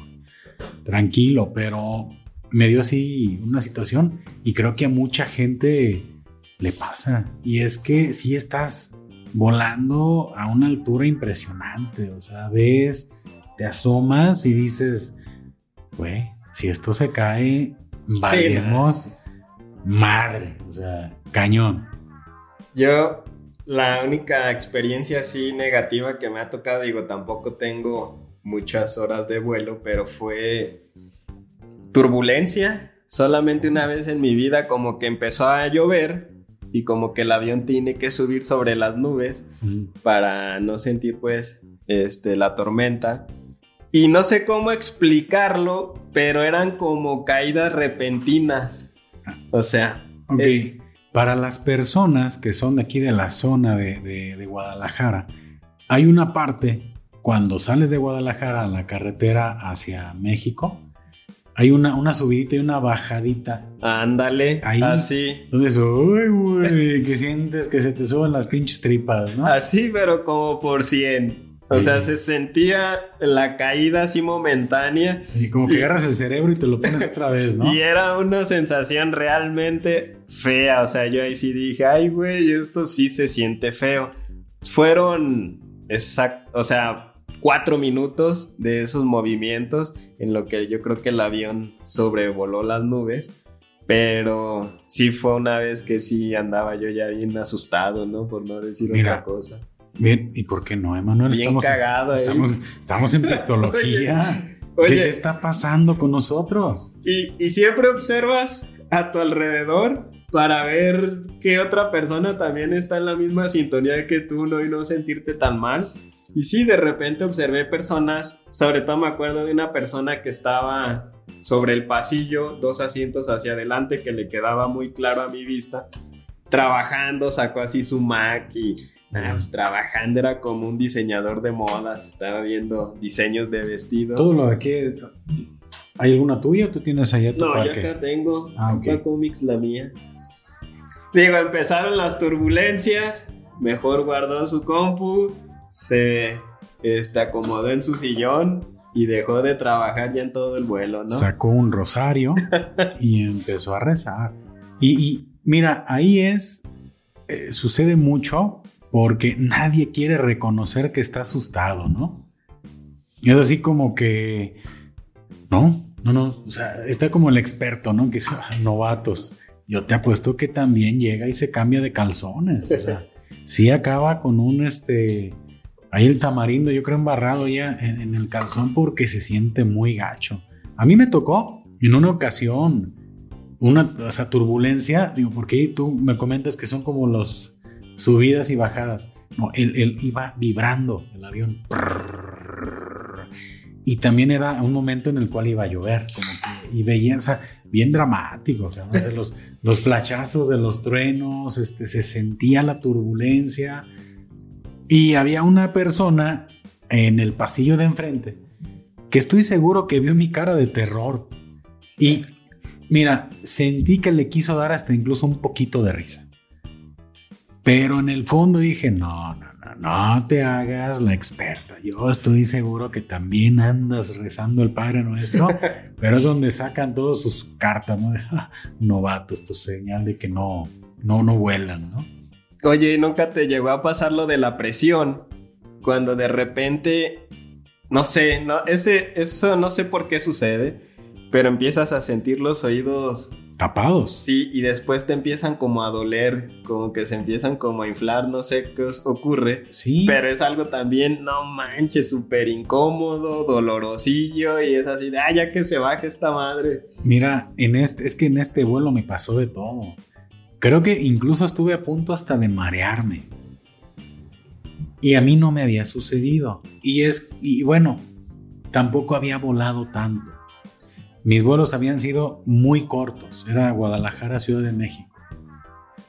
tranquilo, pero me dio así una situación y creo que a mucha gente le pasa. Y es que si estás volando a una altura impresionante, o sea, ves, te asomas y dices, güey, si esto se cae, valemos sí, madre, o sea, cañón. Yo, la única experiencia así negativa que me ha tocado, digo, tampoco tengo muchas horas de vuelo, pero fue turbulencia. Solamente una vez en mi vida como que empezó a llover y como que el avión tiene que subir sobre las nubes mm. para no sentir pues este, la tormenta. Y no sé cómo explicarlo, pero eran como caídas repentinas. O sea. Eh, para las personas que son de aquí de la zona de, de Guadalajara, hay una parte cuando sales de Guadalajara a la carretera hacia México, hay una, una subidita y una bajadita. Ándale. Ahí. Así. Donde uy, güey, que sientes que se te suben las pinches tripas, ¿no? Así, pero como por 100. O sea, se sentía la caída así momentánea. Y como que agarras el cerebro y te lo pones otra vez, ¿no? Y era una sensación realmente fea. O sea, yo ahí sí dije, ay, güey, esto sí se siente feo. Fueron, exacto, o sea, cuatro minutos de esos movimientos en lo que yo creo que el avión sobrevoló las nubes. Pero sí fue una vez que sí andaba yo ya bien asustado, ¿no? Por no decir otra cosa. Bien, ¿y por qué no, Emanuel? Bien estamos, cagado estamos, estamos, en pistología. ¿Qué está pasando con nosotros? Y, y siempre observas a tu alrededor para ver que otra persona también está en la misma sintonía que tú, ¿no? Y no sentirte tan mal. Y sí, de repente observé personas, sobre todo me acuerdo de una persona que estaba sobre el pasillo, dos asientos hacia adelante, que le quedaba muy claro a mi vista, trabajando, sacó así su Mac y pues, trabajando, era como un diseñador de modas, estaba viendo diseños de vestidos. Todo lo de aquí, ¿hay alguna tuya? ¿Tú tienes allá tu No, yo acá tengo, ah, Comics la mía. Digo, empezaron las turbulencias, mejor guardó su compu, se este, acomodó en su sillón y dejó de trabajar ya en todo el vuelo, ¿no? Sacó un rosario y empezó a rezar. Y, mira, ahí es, eh, sucede mucho porque nadie quiere reconocer que está asustado, ¿no? Es así como que, no, no, no, o sea, está como el experto, ¿no? Que son novatos. Yo te apuesto que también llega y se cambia de calzones. O sea, sí acaba con un, este, Ahí el tamarindo, yo creo, embarrado ya en, el calzón porque se siente muy gacho. A mí me tocó en una ocasión una o turbulencia, digo, porque tú me comentas que son como los subidas y bajadas. No, él, iba vibrando el avión. Y también era un momento en el cual iba a llover, y veía, bien dramático, o sea, los, los flachazos de los truenos, este, se sentía la turbulencia y había una persona en el pasillo de enfrente que estoy seguro que vio mi cara de terror. Y mira, sentí que le quiso dar hasta incluso un poquito de risa. Pero en el fondo dije, no, no, no, no te hagas la experta. Yo estoy seguro que también andas rezando el Padre Nuestro, pero es donde sacan todas sus cartas, ¿no? Novatos, pues señal de que no, no, no vuelan, ¿no? Oye, ¿nunca te llegó a pasar lo de la presión? Cuando de repente, no sé, no, ese, eso no sé por qué sucede, pero empiezas a sentir los oídos tapados. Sí, y después te empiezan como a doler, como que se empiezan como a inflar, no sé qué os ocurre. Sí. Pero es algo también, no manches, súper incómodo, dolorosillo, y es así de, ah, ya que se baje esta madre. Mira, en este, es que en este vuelo me pasó de todo. Creo que incluso estuve a punto hasta de marearme. Y a mí no me había sucedido. Y es, y bueno, tampoco había volado tanto. Mis vuelos habían sido muy cortos. Era Guadalajara, Ciudad de México.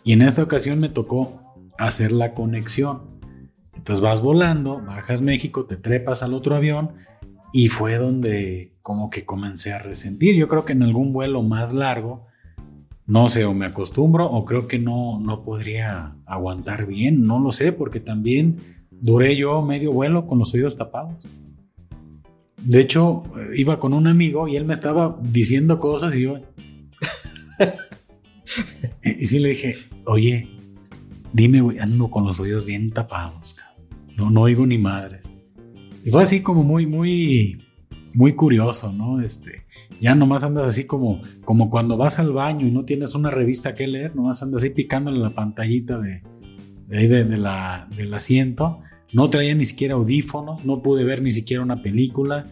Y en esta ocasión me tocó hacer la conexión. Entonces vas volando, bajas México, te trepas al otro avión y fue donde como que comencé a resentir. Yo creo que en algún vuelo más largo no sé, o me acostumbro o creo que no, no podría aguantar bien, no lo sé, porque también duré yo medio vuelo con los oídos tapados. De hecho, iba con un amigo y él me estaba diciendo cosas y yo... y sí le dije, oye, dime, ando con los oídos bien tapados, no, no oigo ni madres. Y fue así como muy, muy, muy curioso, ¿no? Este, ya nomás andas así como, como cuando vas al baño y no tienes una revista que leer, nomás andas ahí picándole la pantallita de, de, la, del asiento. No traía ni siquiera audífonos, no pude ver ni siquiera una película.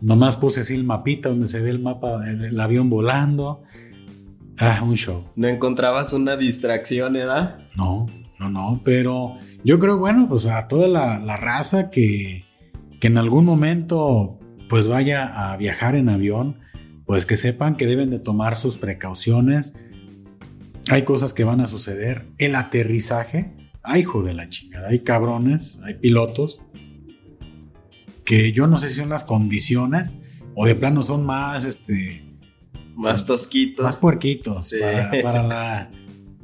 Nomás puse así el mapita donde se ve el mapa, el, avión volando. Ah, un show. ¿No encontrabas una distracción, edad? No, no, no, pero yo creo, bueno, pues a toda la, la raza que, que en algún momento pues vaya a viajar en avión, pues que sepan que deben de tomar sus precauciones. Hay cosas que van a suceder. El aterrizaje, ay hijo de la chingada, hay cabrones, hay pilotos que yo no sé si son las condiciones o de plano son más, este... Más tosquitos. Más puerquitos para, la...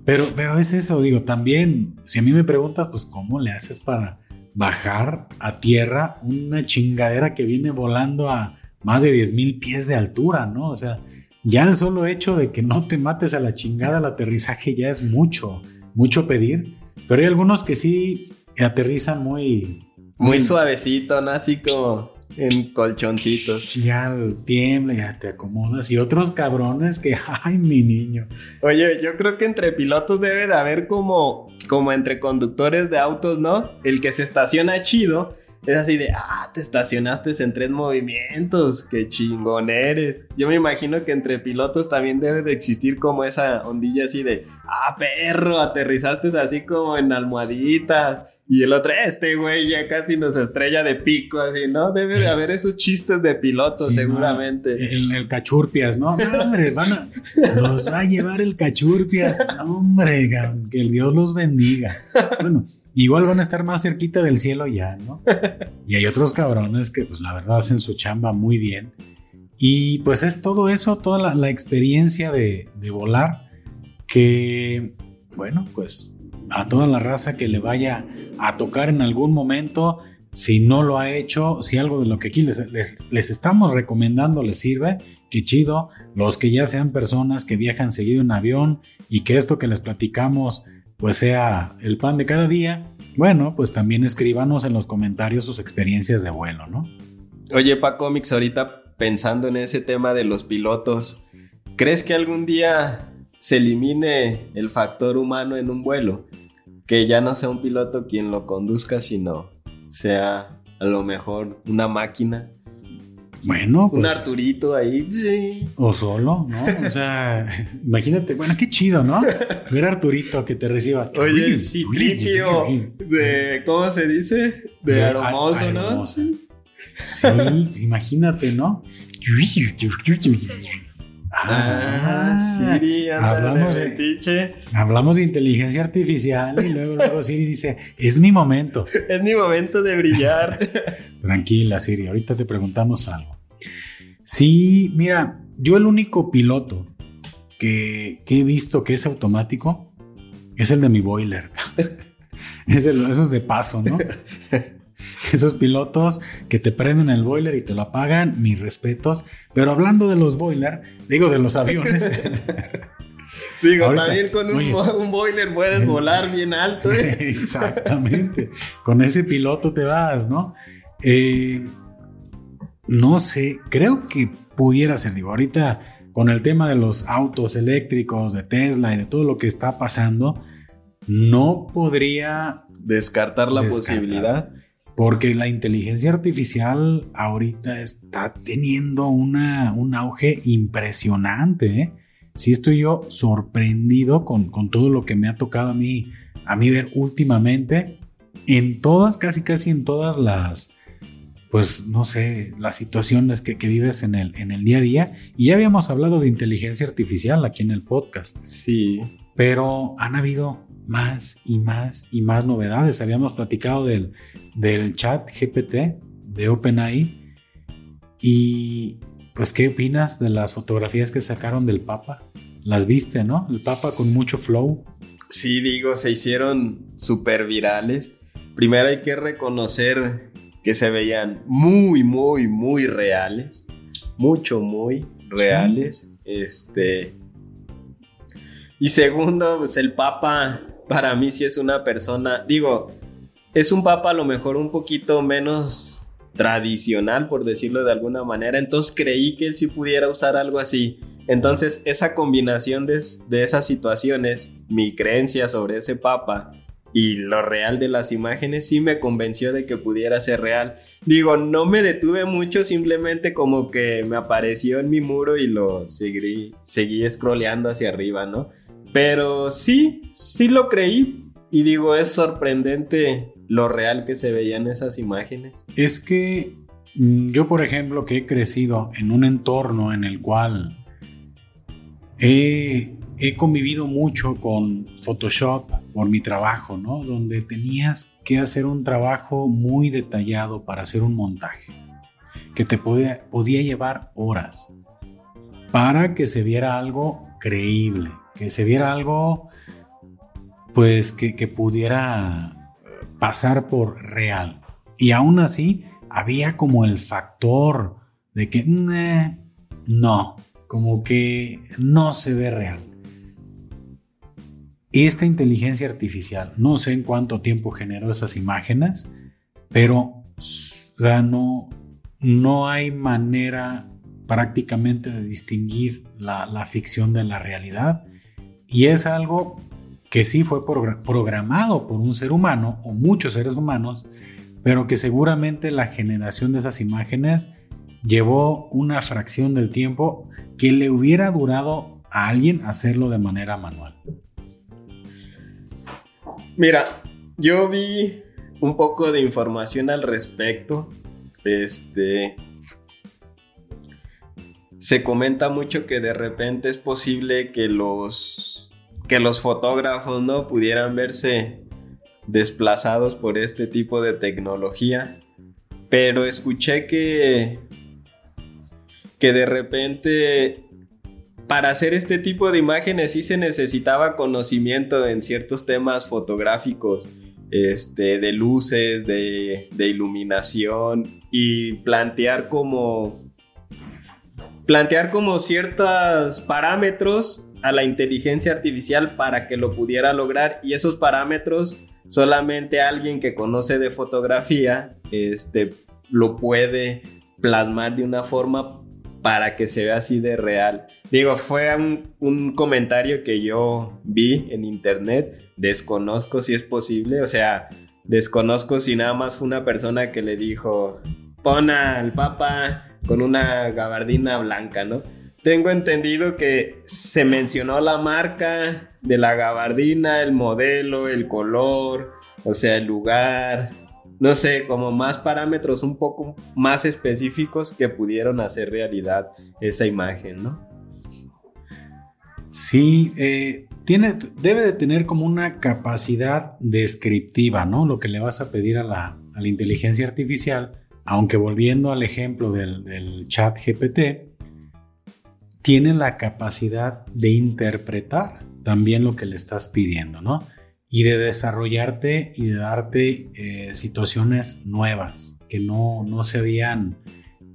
Pero, pero es eso, digo, también, si a mí me preguntas, pues, ¿cómo le haces para bajar a tierra una chingadera que viene volando a más de 10 mil pies de altura, ¿no? O sea, ya el solo hecho de que no te mates a la chingada al aterrizaje ya es mucho, mucho pedir. Pero hay algunos que sí aterrizan muy, muy suavecito, ¿no? Así como en colchoncitos. Ya tiembla, ya te acomodas. Y otros cabrones que, ay, mi niño. Oye, yo creo que entre pilotos debe de haber como, como entre conductores de autos, ¿no? El que se estaciona chido. Es así de, ah, te estacionaste en tres movimientos, qué chingón eres. Yo me imagino que entre pilotos también debe de existir como esa ondilla así de, ah, perro, aterrizaste así como en almohaditas y el otro, este güey ya casi nos estrella de pico, así, ¿no? Debe de haber esos chistes de piloto, seguramente. el, cachurpias, ¿no? hombre, van a, nos va a llevar el cachurpias. hombre, que el Dios los bendiga. Bueno, igual van a estar más cerquita del cielo ya, ¿no? Y hay otros cabrones que, pues, la verdad hacen su chamba muy bien. Y pues es todo eso, toda la, experiencia de, de volar, que, bueno, pues a toda la raza que le vaya a tocar en algún momento. Si no lo ha hecho, si algo de lo que aquí les, les, estamos recomendando les sirve, qué chido. Los que ya sean personas que viajan seguido en avión y que esto que les platicamos pues sea el pan de cada día, bueno, pues también escríbanos en los comentarios sus experiencias de vuelo, ¿no? Oye, Paco Mix, ahorita pensando en ese tema de los pilotos, ¿crees que algún día se elimine el factor humano en un vuelo? que ya no sea un piloto quien lo conduzca, sino sea a lo mejor una máquina. Bueno, pues, Un Arturito ahí. O solo, ¿no? O sea, imagínate, bueno, qué chido, ¿no? Ver a Arturito que te reciba. Oye, Citripio, de, ¿cómo se dice? De, de aromoso, ¿no? Sí, imagínate, ¿no? Ah, Siri, hablamos de, hablamos de inteligencia artificial y luego, Siri dice, es mi momento. Es mi momento de brillar. Tranquila, Siri, ahorita te preguntamos algo. Sí, mira, yo el único piloto que, he visto que es automático es el de mi boiler. es el, esos de paso, ¿no? Esos pilotos que te prenden el boiler y te lo apagan, mis respetos. Pero hablando de los boiler, digo de los aviones. digo, también con un, boiler puedes volar bien alto. ¿eh? Exactamente. Con ese piloto te vas, ¿no? Eh, no sé, creo que pudiera ser, digo, ahorita con el tema de los autos eléctricos, de Tesla y de todo lo que está pasando, no podría descartar la posibilidad porque la inteligencia artificial ahorita está teniendo una, un auge impresionante. ¿eh? Sí estoy yo sorprendido con, con, todo lo que me ha tocado a mí, a mí ver últimamente en todas, casi casi en todas las, pues no sé, las situaciones que, que, vives en el, en el día a día. Y ya habíamos hablado de inteligencia artificial aquí en el podcast. Sí. Pero han habido más y más y más novedades. Habíamos platicado del, del chat GPT de OpenAI. Y pues, ¿qué opinas de las fotografías que sacaron del Papa? Las viste, ¿no? El Papa con mucho flow. Sí, digo, se hicieron súper virales. Primero hay que reconocer que se veían muy, muy, muy reales. Mucho, muy reales. Este. Y segundo, pues el Papa para mí sí es una persona, digo, es un papa a lo mejor un poquito menos tradicional, por decirlo de alguna manera, entonces creí que él sí pudiera usar algo así. Entonces esa combinación de, de esas situaciones, mi creencia sobre ese papa y lo real de las imágenes sí me convenció de que pudiera ser real. Digo, no me detuve mucho, simplemente como que me apareció en mi muro y lo seguí, seguí scrolleando hacia arriba, ¿no? Pero sí, sí lo creí. Y digo, es sorprendente lo real que se veían esas imágenes. Es que mm, yo, por ejemplo, que he crecido en un entorno en el cual he, he convivido mucho con Photoshop por mi trabajo, ¿no? Donde tenías que hacer un trabajo muy detallado para hacer un montaje, que te podía, podía llevar horas para que se viera algo creíble, que se viera algo, pues, que, pudiera pasar por real. Y aún así, había como el factor de que, no, como que no se ve real esta inteligencia artificial, no sé en cuánto tiempo generó esas imágenes, pero no, no hay manera prácticamente de distinguir la, ficción de la realidad. Y es algo que sí fue programado por un ser humano o muchos seres humanos, pero que seguramente la generación de esas imágenes llevó una fracción del tiempo que le hubiera durado a alguien hacerlo de manera manual. Mira, yo vi un poco de información al respecto. Este. Se comenta mucho que de repente es posible que los. Que los fotógrafos no pudieran verse desplazados por este tipo de tecnología. Pero escuché que. que de repente para hacer este tipo de imágenes sí se necesitaba conocimiento en ciertos temas fotográficos, este, de luces, de, iluminación y plantear como plantear como ciertos parámetros a la inteligencia artificial para que lo pudiera lograr y esos parámetros solamente alguien que conoce de fotografía este, lo puede plasmar de una forma para que se vea así de real. Digo, fue un, comentario que yo vi en internet. Desconozco si es posible. O sea, desconozco si nada más fue una persona que le dijo, pon al papa con una gabardina blanca, ¿no? Tengo entendido que se mencionó la marca de la gabardina, el modelo, el color, o sea, el lugar, no sé, como más parámetros un poco más específicos que pudieron hacer realidad esa imagen, ¿no? Sí, eh, tiene, debe de tener como una capacidad descriptiva, ¿no? Lo que le vas a pedir a la, inteligencia artificial, aunque volviendo al ejemplo del, del chat GPT, tiene la capacidad de interpretar también lo que le estás pidiendo, ¿no? y de desarrollarte y de darte eh, situaciones nuevas que no, no se habían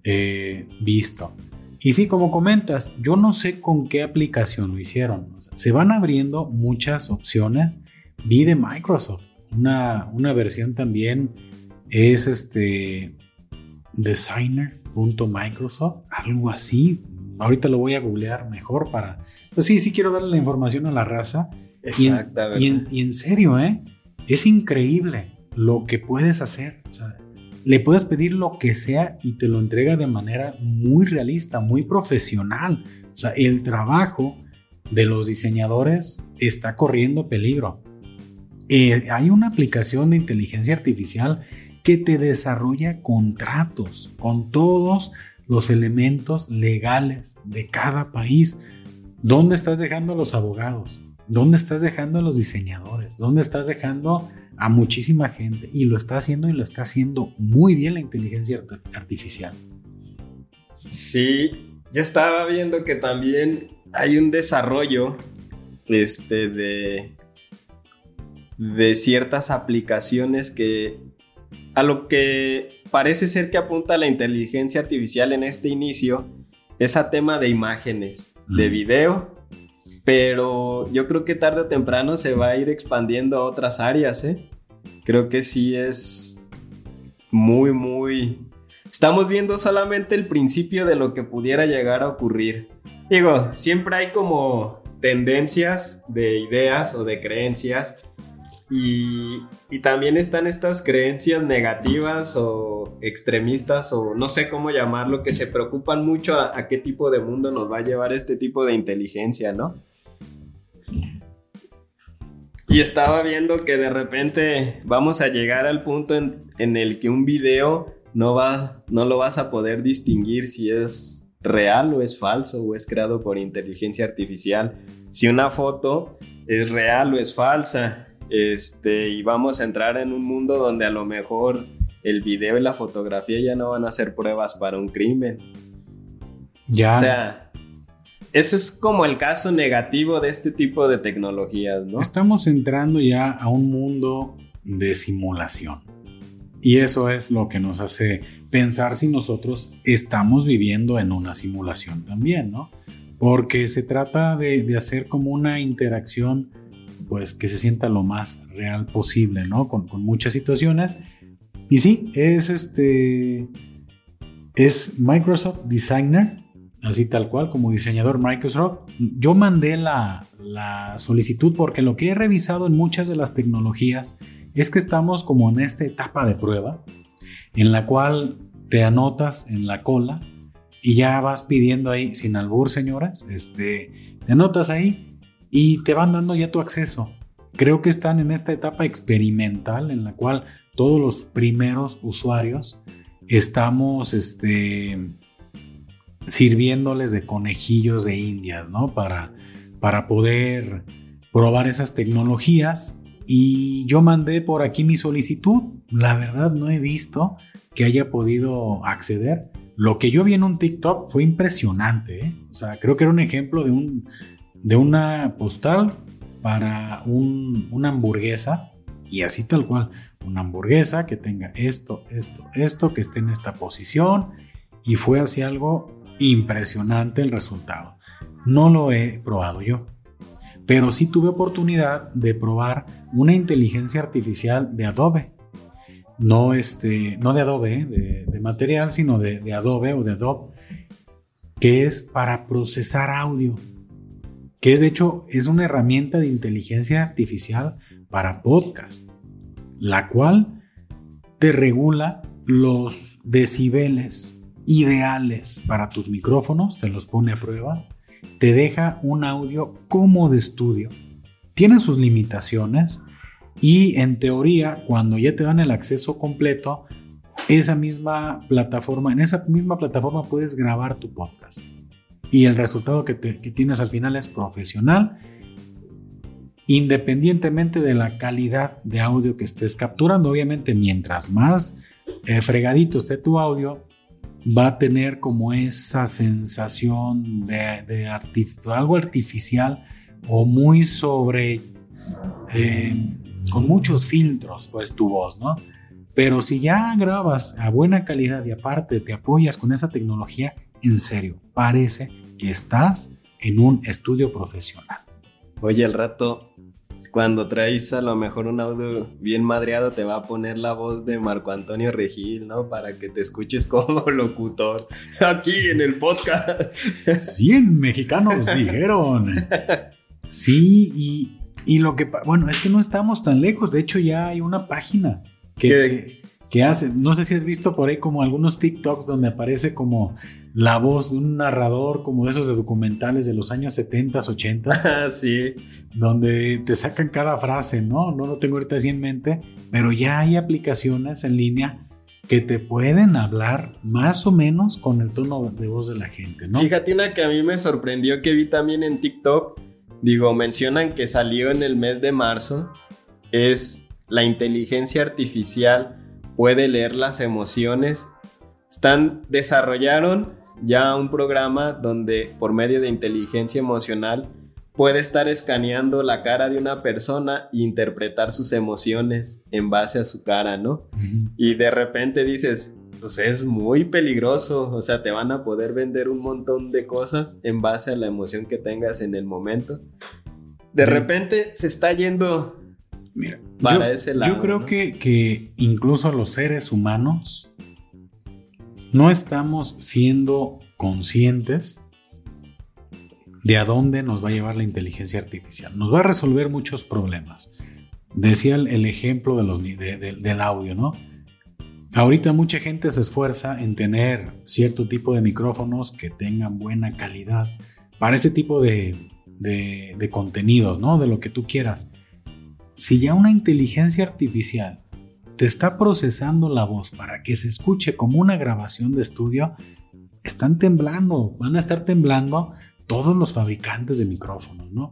eh, visto. Y sí, como comentas, yo no sé con qué aplicación lo hicieron. se van abriendo muchas opciones. Vi de Microsoft, una, una versión también es este designer.microsoft, algo así. Ahorita lo voy a googlear mejor para... Pues sí, sí quiero darle la información a la raza Exactamente. Y en, serio, ¿eh? Es increíble lo que puedes hacer. le puedes pedir lo que sea y te lo entrega de manera muy realista, muy profesional. O sea, el trabajo de los diseñadores está corriendo peligro. Eh, hay una aplicación de inteligencia artificial que te desarrolla contratos con todos los elementos legales de cada país. ¿Dónde estás dejando a los abogados? ¿Dónde estás dejando a los diseñadores? ¿Dónde estás dejando a muchísima gente? Y lo está haciendo y lo está haciendo muy bien la inteligencia artificial. Sí, yo estaba viendo que también hay un desarrollo este, de, de ciertas aplicaciones que a lo que parece ser que apunta la inteligencia artificial en este inicio es a tema de imágenes, de video pero yo creo que tarde o temprano se va a ir expandiendo a otras áreas, ¿eh? Creo que sí es muy, muy... Estamos viendo solamente el principio de lo que pudiera llegar a ocurrir. Digo, siempre hay como tendencias de ideas o de creencias y, también están estas creencias negativas o extremistas o no sé cómo llamarlo, que se preocupan mucho a, qué tipo de mundo nos va a llevar este tipo de inteligencia, ¿no? Y estaba viendo que de repente vamos a llegar al punto en, el que un video no, va, no lo vas a poder distinguir si es real o es falso o es creado por inteligencia artificial. Si una foto es real o es falsa. Este, y vamos a entrar en un mundo donde a lo mejor el video y la fotografía ya no van a ser pruebas para un crimen. Ya. O sea, eso es como el caso negativo de este tipo de tecnologías, ¿no? Estamos entrando ya a un mundo de simulación. Y eso es lo que nos hace pensar si nosotros estamos viviendo en una simulación también, ¿no? Porque se trata de, hacer como una interacción, pues que se sienta lo más real posible, ¿no? Con, con muchas situaciones. Y sí, es este, es Microsoft Designer, así tal cual, como diseñador Microsoft. Yo mandé la, la solicitud porque lo que he revisado en muchas de las tecnologías, es que estamos como en esta etapa de prueba en la cual te anotas en la cola y ya vas pidiendo ahí, sin albur, señoras, este, te anotas ahí y te van dando ya tu acceso. Creo que están en esta etapa experimental en la cual todos los primeros usuarios estamos este, sirviéndoles de conejillos de indias, ¿no? Para, para poder probar esas tecnologías y yo mandé por aquí mi solicitud. La verdad no he visto que haya podido acceder. Lo que yo vi en un TikTok fue impresionante. ¿eh? O sea, creo que era un ejemplo de, un, de una postal para una hamburguesa. Y así tal cual. Una hamburguesa que tenga esto, esto, esto, que esté en esta posición. Y fue así algo impresionante el resultado. No lo he probado yo pero sí tuve oportunidad de probar una inteligencia artificial de Adobe. No, este, no de Adobe, ¿eh? de, material, sino de, de Adobe o de Adobe, que es para procesar audio, que es de hecho es una herramienta de inteligencia artificial para podcast, la cual te regula los decibeles ideales para tus micrófonos, te los pone a prueba, te deja un audio como de estudio. Tiene sus limitaciones y en teoría cuando ya te dan el acceso completo, esa misma plataforma, en esa misma plataforma puedes grabar tu podcast. Y el resultado que, tienes al final es profesional, independientemente de la calidad de audio que estés capturando. Obviamente, mientras más eh, fregadito esté tu audio, va a tener como esa sensación de, algo artificial o muy sobre, eh, con muchos filtros, pues tu voz, ¿no? Pero si ya grabas a buena calidad y aparte te apoyas con esa tecnología, en serio, parece que estás en un estudio profesional. Oye, al rato cuando traes a lo mejor un audio bien madreado, te va a poner la voz de Marco Antonio Regil, ¿no? Para que te escuches como locutor aquí en el podcast. 100 mexicanos dijeron. Sí, y, y, lo que, bueno, es que no estamos tan lejos. De hecho, ya hay una página que, que hace, no sé si has visto por ahí como algunos TikToks donde aparece como la voz de un narrador como de esos de documentales de los años 70, 80. Ah, sí. Donde te sacan cada frase, ¿no? No lo tengo ahorita así en mente, pero ya hay aplicaciones en línea que te pueden hablar más o menos con el tono de voz de la gente, ¿no? Fíjate una que a mí me sorprendió que vi también en TikTok, digo, mencionan que salió en el mes de marzo, es la inteligencia artificial puede leer las emociones. Están, desarrollaron ya un programa donde por medio de inteligencia emocional puede estar escaneando la cara de una persona e interpretar sus emociones en base a su cara, ¿no? Y de repente dices, pues es muy peligroso, o sea, te van a poder vender un montón de cosas en base a la emoción que tengas en el momento. De repente se está yendo Mira, para yo, ese lado. Yo creo que, que incluso los seres humanos no estamos siendo conscientes de a dónde nos va a llevar la inteligencia artificial. Nos va a resolver muchos problemas. Decía el, ejemplo de los, del audio, ¿no? Ahorita mucha gente se esfuerza en tener cierto tipo de micrófonos que tengan buena calidad para ese tipo de, de contenidos, ¿no? De lo que tú quieras si ya una inteligencia artificial te está procesando la voz para que se escuche como una grabación de estudio, están temblando, van a estar temblando todos los fabricantes de micrófonos, ¿no?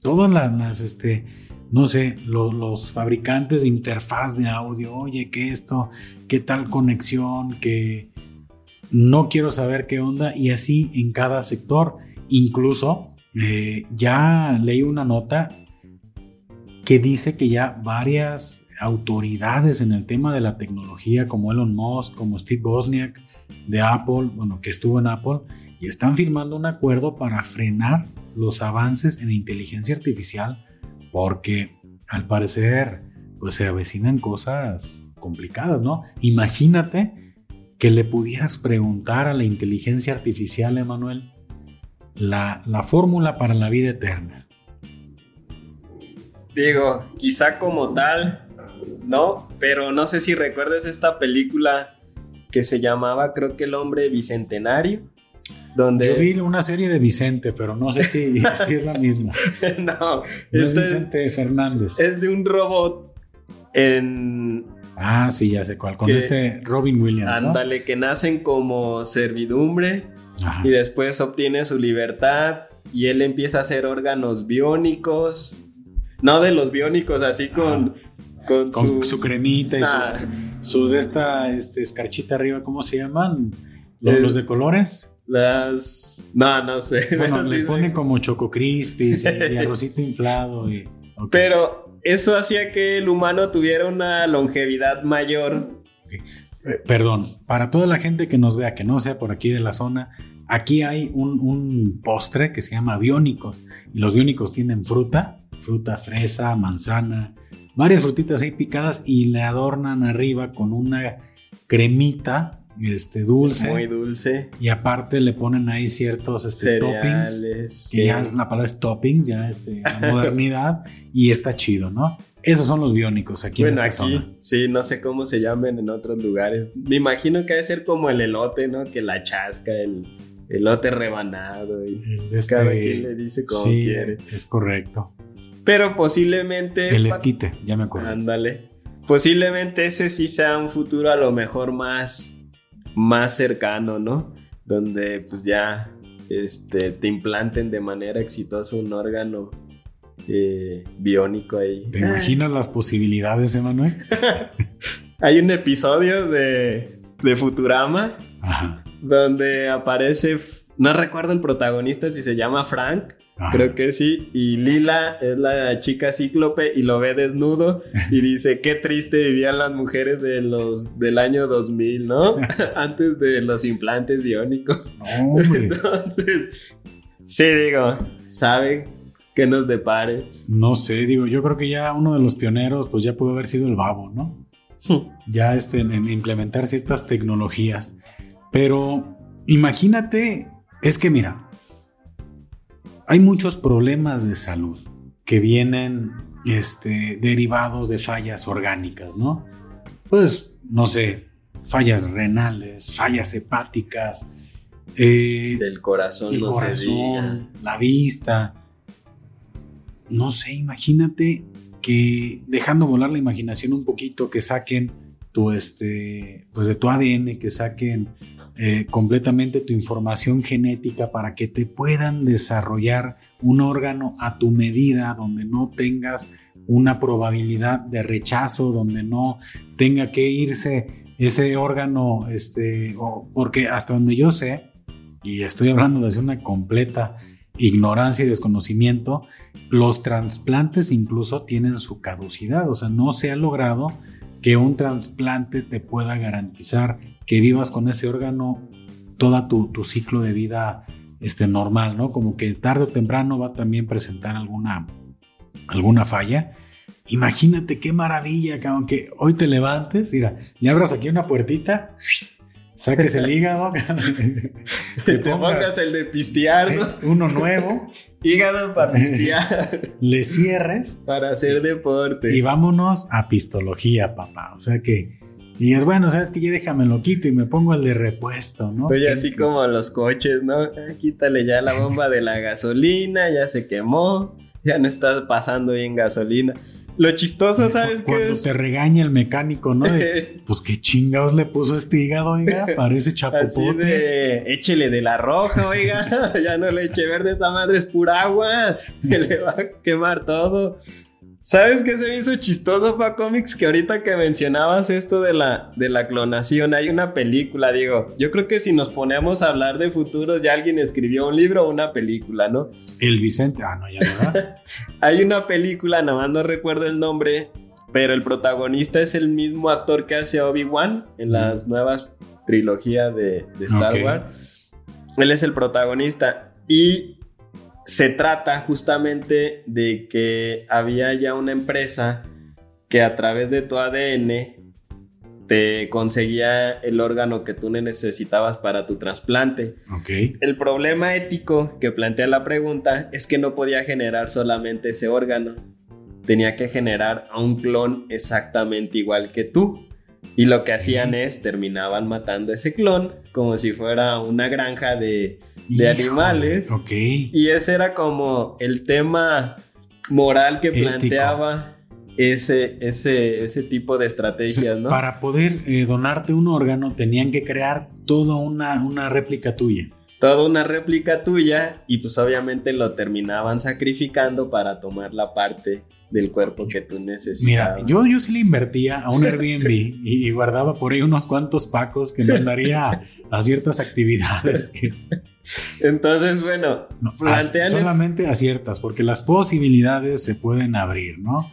Todas las, este, no sé, los fabricantes de interfaz de audio, oye, ¿qué esto? ¿Qué tal conexión? Que no quiero saber qué onda y así en cada sector. Incluso eh, ya leí una nota que dice que ya varias autoridades en el tema de la tecnología, como Elon Musk, como Steve Wozniak de Apple, bueno, que estuvo en Apple, y están firmando un acuerdo para frenar los avances en inteligencia artificial, porque al parecer, pues se avecinan cosas complicadas, ¿no? Imagínate que le pudieras preguntar a la inteligencia artificial, Emanuel, la, la fórmula para la vida eterna. Digo, quizá como tal, ¿no? Pero no sé si recuerdas esta película que se llamaba, creo que El hombre bicentenario. Donde... Yo vi una serie de Vicente, pero no sé si, es la misma. no, es Vicente Fernández. Es de un robot en... Ah, sí, ya sé cuál. Con este Robin Williams. Ándale, que nacen como servidumbre y después obtiene su libertad y él empieza a hacer órganos biónicos. No de los biónicos, así con, con, su... cremita y sus, esta este, escarchita arriba, ¿cómo se llaman? Los, de colores. Las. No, no sé. Bueno, les ponen como choco crispy y, arrocito inflado. Y, Pero eso hacía que el humano tuviera una longevidad mayor. Eh, perdón, para toda la gente que nos vea, que no sea por aquí de la zona, aquí hay un, un postre que se llama biónicos. Y los biónicos tienen fruta, fruta fresa, manzana, varias frutitas ahí picadas y le adornan arriba con una cremita este dulce. Muy dulce. Y aparte le ponen ahí ciertos este, toppings. Que ya es la palabra es toppings, ya este, la modernidad. y está chido, ¿no? Esos son los biónicos aquí bueno, en esta aquí, Sí, no sé cómo se llamen en otros lugares. Me imagino que debe ser como el elote, ¿no? Que la chasca, el elote rebanado. Y este, cada quien le dice como quiere. Es correcto. Pero posiblemente. El esquite, ya me acuerdo. Ándale. Posiblemente ese sí sea un futuro a lo mejor más, más cercano, ¿no? Donde pues ya este, te implanten de manera exitosa un órgano eh, biónico ahí. ¿Te imaginas las posibilidades, Emanuel? Hay un episodio de, de Futurama donde aparece, no recuerdo el protagonista si se llama Frank Creo que sí. Y Lila es la chica cíclope y lo ve desnudo y dice, qué triste vivían las mujeres de los, del año 2000, ¿no? Antes de los implantes biónicos. Entonces, sí, digo, ¿sabe qué nos depare? No sé, digo, yo creo que ya uno de los pioneros, pues ya pudo haber sido el babo, ¿no? ya este, en implementar ciertas tecnologías. Pero imagínate, es que mira, hay muchos problemas de salud que vienen este, derivados de fallas orgánicas, ¿no? Pues, no sé, fallas renales, fallas hepáticas. Eh, del corazón, el corazón, la vista. No sé, imagínate que dejando volar la imaginación un poquito, que saquen tu, este, pues de tu ADN, que saquen eh, completamente tu información genética para que te puedan desarrollar un órgano a tu medida, donde no tengas una probabilidad de rechazo, donde no tenga que irse ese órgano, este, porque hasta donde yo sé, y estoy hablando desde una completa ignorancia y desconocimiento, los trasplantes incluso tienen su caducidad, o sea, no se ha logrado que un trasplante te pueda garantizar que vivas con ese órgano toda tu, ciclo de vida este, normal, ¿no? Como que tarde o temprano va a también presentar alguna, alguna falla. Imagínate qué maravilla, que aunque hoy te levantes, mira, le abras aquí una puertita, saques el hígado, te pongas el de pistear, ¿no? uno nuevo, hígado para pistear, le cierres para hacer deporte y vámonos a pistología, papá. O sea que y es bueno, sabes que ya déjame lo quito y me pongo el de repuesto, ¿no? Oye, así como los coches, ¿no? Ah, quítale ya la bomba de la gasolina, ya se quemó, ya no está pasando bien gasolina. Lo chistoso, ¿sabes qué Cuando es? te regaña el mecánico, ¿no? De, pues qué chingados le puso este hígado, oiga, parece Así chapopote. de, échele de la roja, oiga, ya no le eche verde, esa madre es pura agua, que le va a quemar todo. ¿Sabes qué se me hizo chistoso, Pa Comics? Que ahorita que mencionabas esto de la, de la clonación, hay una película, digo, yo creo que si nos ponemos a hablar de futuros, ya alguien escribió un libro o una película, ¿no? El Vicente, ah, no, ya verdad. Hay una película, nada más no recuerdo el nombre, pero el protagonista es el mismo actor que hace Obi-Wan en las nuevas trilogías de, de Star. Wars. Él es el protagonista y se trata justamente de que había ya una empresa que a través de tu ADN te conseguía el órgano que tú necesitabas para tu trasplante. ok. El problema ético que plantea la pregunta es que no podía generar solamente ese órgano. Tenía que generar a un clon exactamente igual que tú. Y lo que hacían es terminaban matando ese clon como si fuera una granja de, de animales. Ok. Y ese era como el tema moral que Ético. planteaba ese, ese, ese tipo de estrategias, ¿no? Para poder eh, donarte un órgano tenían que crear toda una, una réplica tuya. Toda una réplica tuya y pues obviamente lo terminaban sacrificando para tomar la parte del cuerpo que tú Mira, necesitabas. yo, yo sí le invertía a un Airbnb y, y guardaba por ahí unos cuantos pacos que mandaría a, a ciertas actividades que Entonces, bueno, no, plantean solamente a ciertas, porque las posibilidades se pueden abrir, ¿no?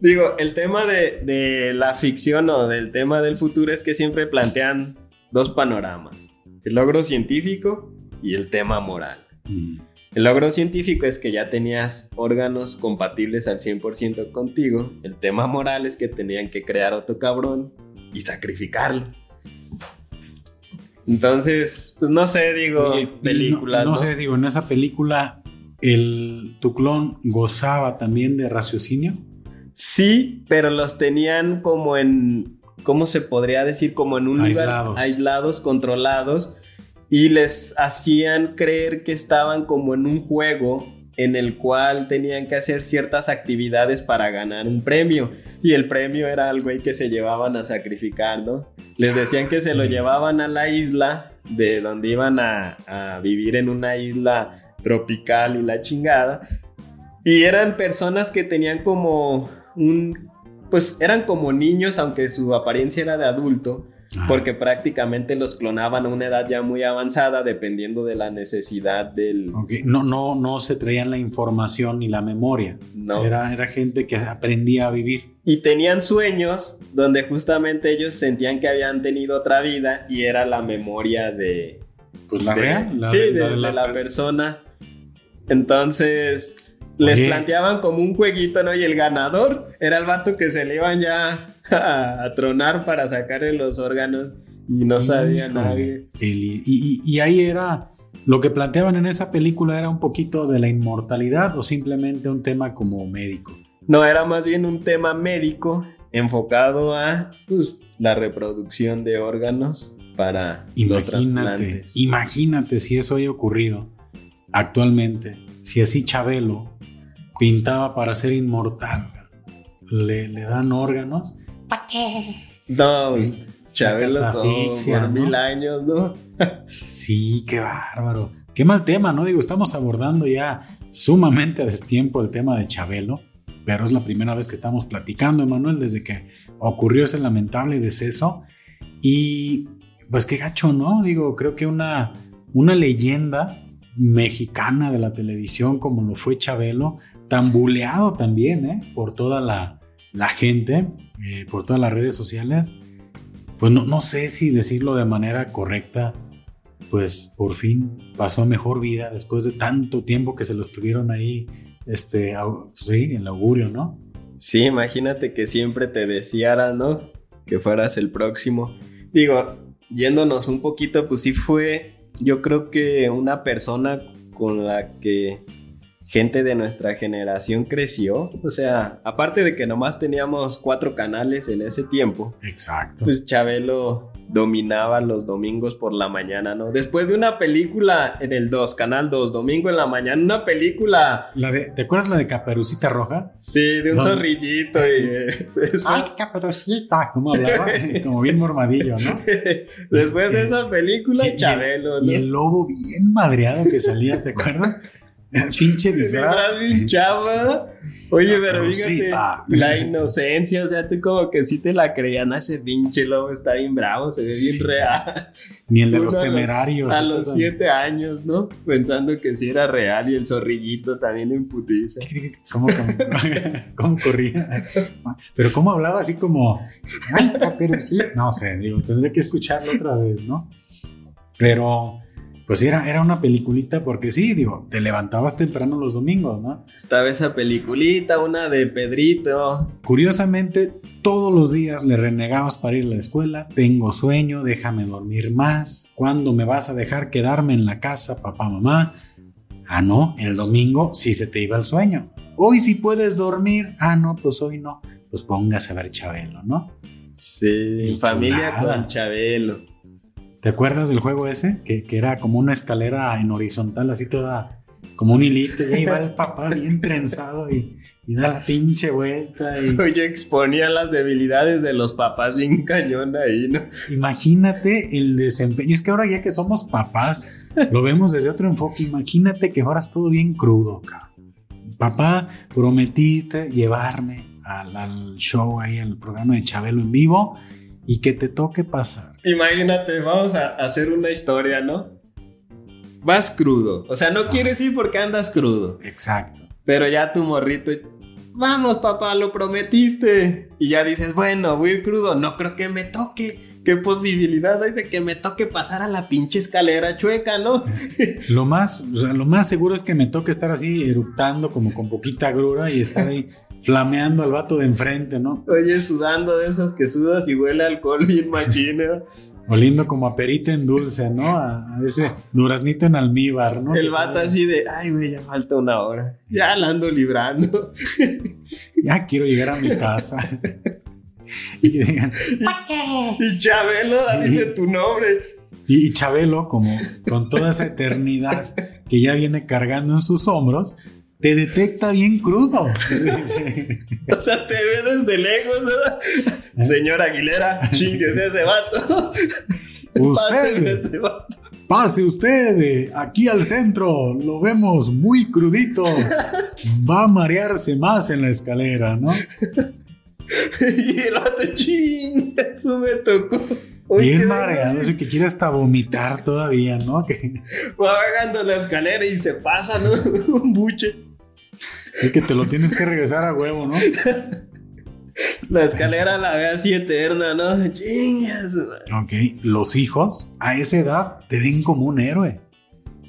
digo, el tema de, de la ficción o del tema del futuro es que siempre plantean dos panoramas, el logro científico y el tema moral. Mm. El logro científico es que ya tenías órganos compatibles al 100% contigo. El tema moral es que tenían que crear otro cabrón y sacrificarlo. Entonces, pues no sé, digo, y películas. No, ¿no? no sé, digo, en esa película, el, tu clon gozaba también de raciocinio. Sí, pero los tenían como en, ¿cómo se podría decir? Como en un Aislados. lugar aislados, controlados, y les hacían creer que estaban como en un juego en el cual tenían que hacer ciertas actividades para ganar un premio. Y el premio era algo ahí que se llevaban a sacrificar, ¿no? Les decían que se lo llevaban a la isla, de donde iban a, a vivir en una isla tropical y la chingada. Y eran personas que tenían como un... Pues eran como niños, aunque su apariencia era de adulto, Porque prácticamente los clonaban a una edad ya muy avanzada, dependiendo de la necesidad del... ok. No, no, no se traían la información ni la memoria. No. Era, era gente que aprendía a vivir. Y tenían sueños donde justamente ellos sentían que habían tenido otra vida y era la memoria de... Pues la de- real. La sí, de- de, la de de la, la per- persona. Entonces... Les Oye. planteaban como un jueguito, ¿no? Y el ganador era el vato que se le iban ya a, a tronar para sacarle los órganos y no sabía nadie. Y, y- y ahí era. Lo que planteaban en esa película era un poquito de la inmortalidad o simplemente un tema como médico. No, era más bien un tema médico enfocado a pues, la reproducción de órganos para Imagínate, imagínate si eso haya ocurrido actualmente. Si así Chabelo pintaba para ser inmortal, le, le dan órganos. No, pues, Chabelo todo por ¿no? mil años, ¿no? Sí, qué bárbaro. Qué mal tema, ¿no? Digo, estamos abordando ya sumamente a destiempo el tema de Chabelo, pero es la primera vez que estamos platicando, Emanuel, desde que ocurrió ese lamentable deceso. Y pues qué gacho, ¿no? Digo, creo que una, una leyenda mexicana de la televisión como lo fue Chabelo, tan buleado también, ¿eh? Por toda la, la gente, eh, por todas las redes sociales. Pues no, no sé si decirlo de manera correcta, pues por fin pasó a mejor vida después de tanto tiempo que se lo estuvieron ahí, este, au- sí, en el augurio, ¿no? Sí, imagínate que siempre te deseara, ¿no? Que fueras el próximo. Digo, yéndonos un poquito, pues sí fue, yo creo que una persona con la que gente de nuestra generación creció. O sea, aparte de que nomás teníamos cuatro canales en ese tiempo. Exacto. Pues Chabelo dominaba los domingos por la mañana, ¿no? Después de una película en el 2, Canal 2, domingo en la mañana, una película... La de, ¿Te acuerdas la de Caperucita Roja? Sí, de un ¿Dónde? zorrillito y... eh, después- ¡Ay, Caperucita! ¿Cómo hablaba? Como bien mormadillo, ¿no? Después de esa película, Y- y el- Chabelo, ¿no? Y el lobo bien madreado que salía, ¿te acuerdas? Pinche disfraz. Bien chava. Oye, pero fíjate, Caperucita. la inocencia, o sea, tú como que sí te la creías, no, ese pinche lobo está bien bravo, se ve bien Sí. real. Ni el de Uno los a temerarios. A Esto los tan- siete años, ¿no? Pensando que sí era real y el zorrillito también en putiza. ¿Cómo, cómo, cómo corría? Pero cómo hablaba así como, ay, caperucita. No sé, digo, tendré que escucharlo otra vez, ¿no? Pero, pues era, era una peliculita porque sí, digo, te levantabas temprano los domingos, ¿no? Estaba esa peliculita, una de Pedrito. Curiosamente, todos los días le renegabas para ir a la escuela. Tengo sueño, déjame dormir más. ¿Cuándo me vas a dejar quedarme en la casa, papá, mamá? Ah, no, el domingo sí se te iba el sueño. Hoy sí puedes dormir. Ah, no, pues hoy no. Pues póngase a ver Chabelo, ¿no? Sí, Qué familia chulada. con Chabelo. ¿Te acuerdas del juego ese? Que, que era como una escalera en horizontal, así toda, como un hilito. Y ahí va el papá bien trenzado y, y da la pinche vuelta. Y, Oye, exponía las debilidades de los papás bien cañón ahí, ¿no? Imagínate el desempeño. Es que ahora ya que somos papás, lo vemos desde otro enfoque. Imagínate que fueras todo bien crudo, cabrón. Papá, prometiste llevarme al, al show ahí, al programa de Chabelo en vivo y que te toque pasar. Imagínate, vamos a hacer una historia, ¿no? Vas crudo. O sea, no quieres ir porque andas crudo. Exacto. Pero ya tu morrito. Vamos, papá, lo prometiste. Y ya dices, bueno, voy a ir crudo. No creo que me toque. ¿Qué posibilidad hay de que me toque pasar a la pinche escalera chueca, no? Lo más, o sea, lo más seguro es que me toque estar así eructando como con poquita grura y estar ahí flameando al vato de enfrente, ¿no? Oye, sudando de esos que sudas y huele a alcohol bien machina. Oliendo como a perita en dulce, ¿no? A, ese duraznito en almíbar, ¿no? El vato así de, ay, güey, ya falta una hora. Ya la ando librando. Ya quiero llegar a mi casa. y que digan, Y Chabelo, dice tu nombre. y, y Chabelo, como con toda esa eternidad que ya viene cargando en sus hombros, te detecta bien crudo. O sea, te ve desde lejos, ¿verdad? Señor Aguilera, chinguese ese vato. Usted, ese vato. pase usted eh, aquí al centro, lo vemos muy crudito. Va a marearse más en la escalera, ¿no? Y el vato, ching, eso me tocó. Oye, Bien mareado, eso que quiere hasta vomitar todavía, ¿no? Que, Va bajando la escalera y se pasa, ¿no? Un buche. es que te lo tienes que regresar a huevo, ¿no? La escalera la ve así eterna, ¿no? Chingas. Ok, los hijos a esa edad te ven como un héroe.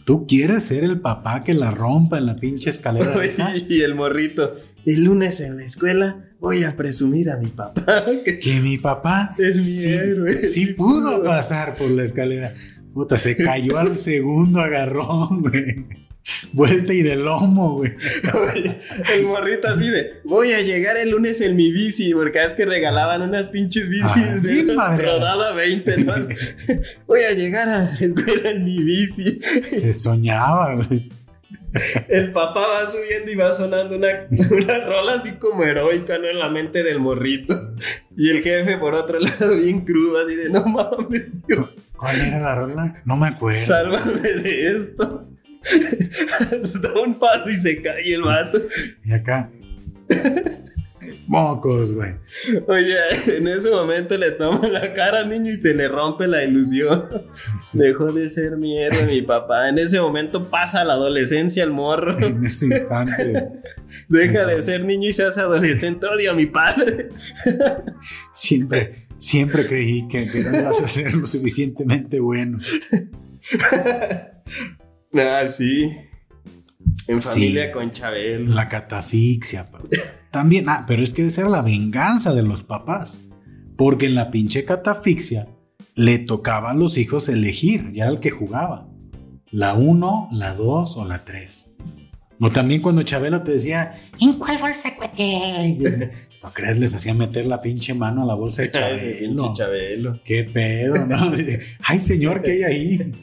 Tú quieres ser el papá que la rompa en la pinche escalera esa. Y el morrito. El lunes en la escuela voy a presumir a mi papá. que Que mi papá Es mi sí, héroe. sí Sí pudo pasar por la escalera. Puta, se cayó al segundo agarrón, güey. Vuelta y de lomo, güey. Oye, el morrito así de voy a llegar el lunes en mi bici, porque es que regalaban unas pinches bicis Ah, de madreadas. rodada 20, ¿no? Voy a llegar a la escuela en mi bici. Se soñaba, güey. El papá va subiendo y va sonando una, una rola así como heroica, ¿no? En la mente del morrito. Y el jefe, por otro lado, bien crudo, así de no mames, Dios, ¿Cuál era la rola? No me acuerdo. sálvame de esto. da un paso y se cae el vato. Y acá. Mocos, güey. Oye, en ese momento le toma la cara al niño y se le rompe la ilusión. Sí, Dejó de ser mi héroe, mi papá. En ese momento pasa la adolescencia el morro. En ese instante. Deja de ser niño y se hace adolescente. Odio a mi padre. Siempre, siempre creí que, que no ibas a ser lo suficientemente bueno. Ah, sí. En Sí. familia con Chabel. La catafixia. También, ah, pero es que esa era la venganza de los papás. Porque en la pinche catafixia le tocaba a los hijos elegir, ya era el que jugaba. La 1, la 2 o la 3. O también cuando Chabelo te decía, ¿en cuál bolsa, cuate? ¿No crees? Les hacía meter la pinche mano a la bolsa de Chabelo. Chabelo. ¿Qué pedo, no? Ay, señor, ¿qué hay ahí?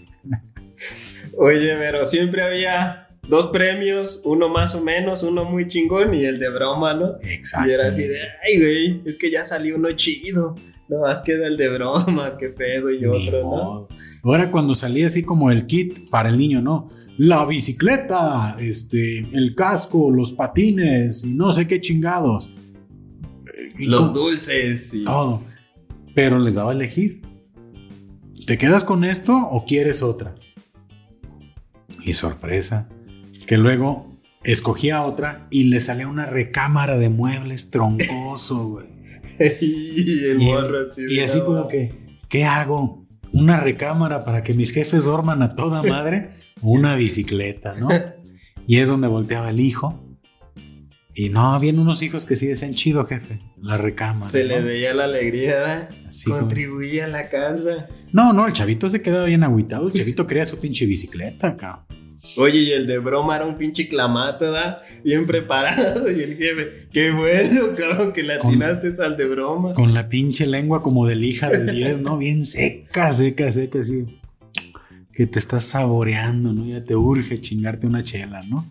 Oye, pero siempre había dos premios, uno más o menos, uno muy chingón y el de broma, ¿no? Exacto. Y era así de, ay, güey, es que ya salió uno chido. No más queda el de broma, qué pedo y otro, ¿no? Ahora cuando salía así como el kit para el niño, ¿no? La bicicleta, este, el casco, los patines y no sé qué chingados. los dulces y todo. Pero les daba a elegir. ¿Te quedas con esto o quieres otra? Y sorpresa, que luego escogía otra y le salía una recámara de muebles troncoso, güey. y el morro así. Y así como que, ¿qué hago? ¿Una recámara para que mis jefes duerman a toda madre? una bicicleta, ¿no? Y es donde volteaba el hijo. Y no, habían unos hijos que sí decían chido, jefe. La recámara. Se le veía la alegría, Así contribuía a la casa. No, no, el chavito se quedaba bien agüitado. El chavito quería su pinche bicicleta, cabrón. Oye, y el de broma era un pinche clamato, ¿da? Bien preparado. Y el jefe, qué bueno, cabrón, que le atinaste al de broma. Con la pinche lengua como de lija de 10, ¿no? Bien seca, seca, seca, así. Que te estás saboreando, ¿no? Ya te urge chingarte una chela, ¿no?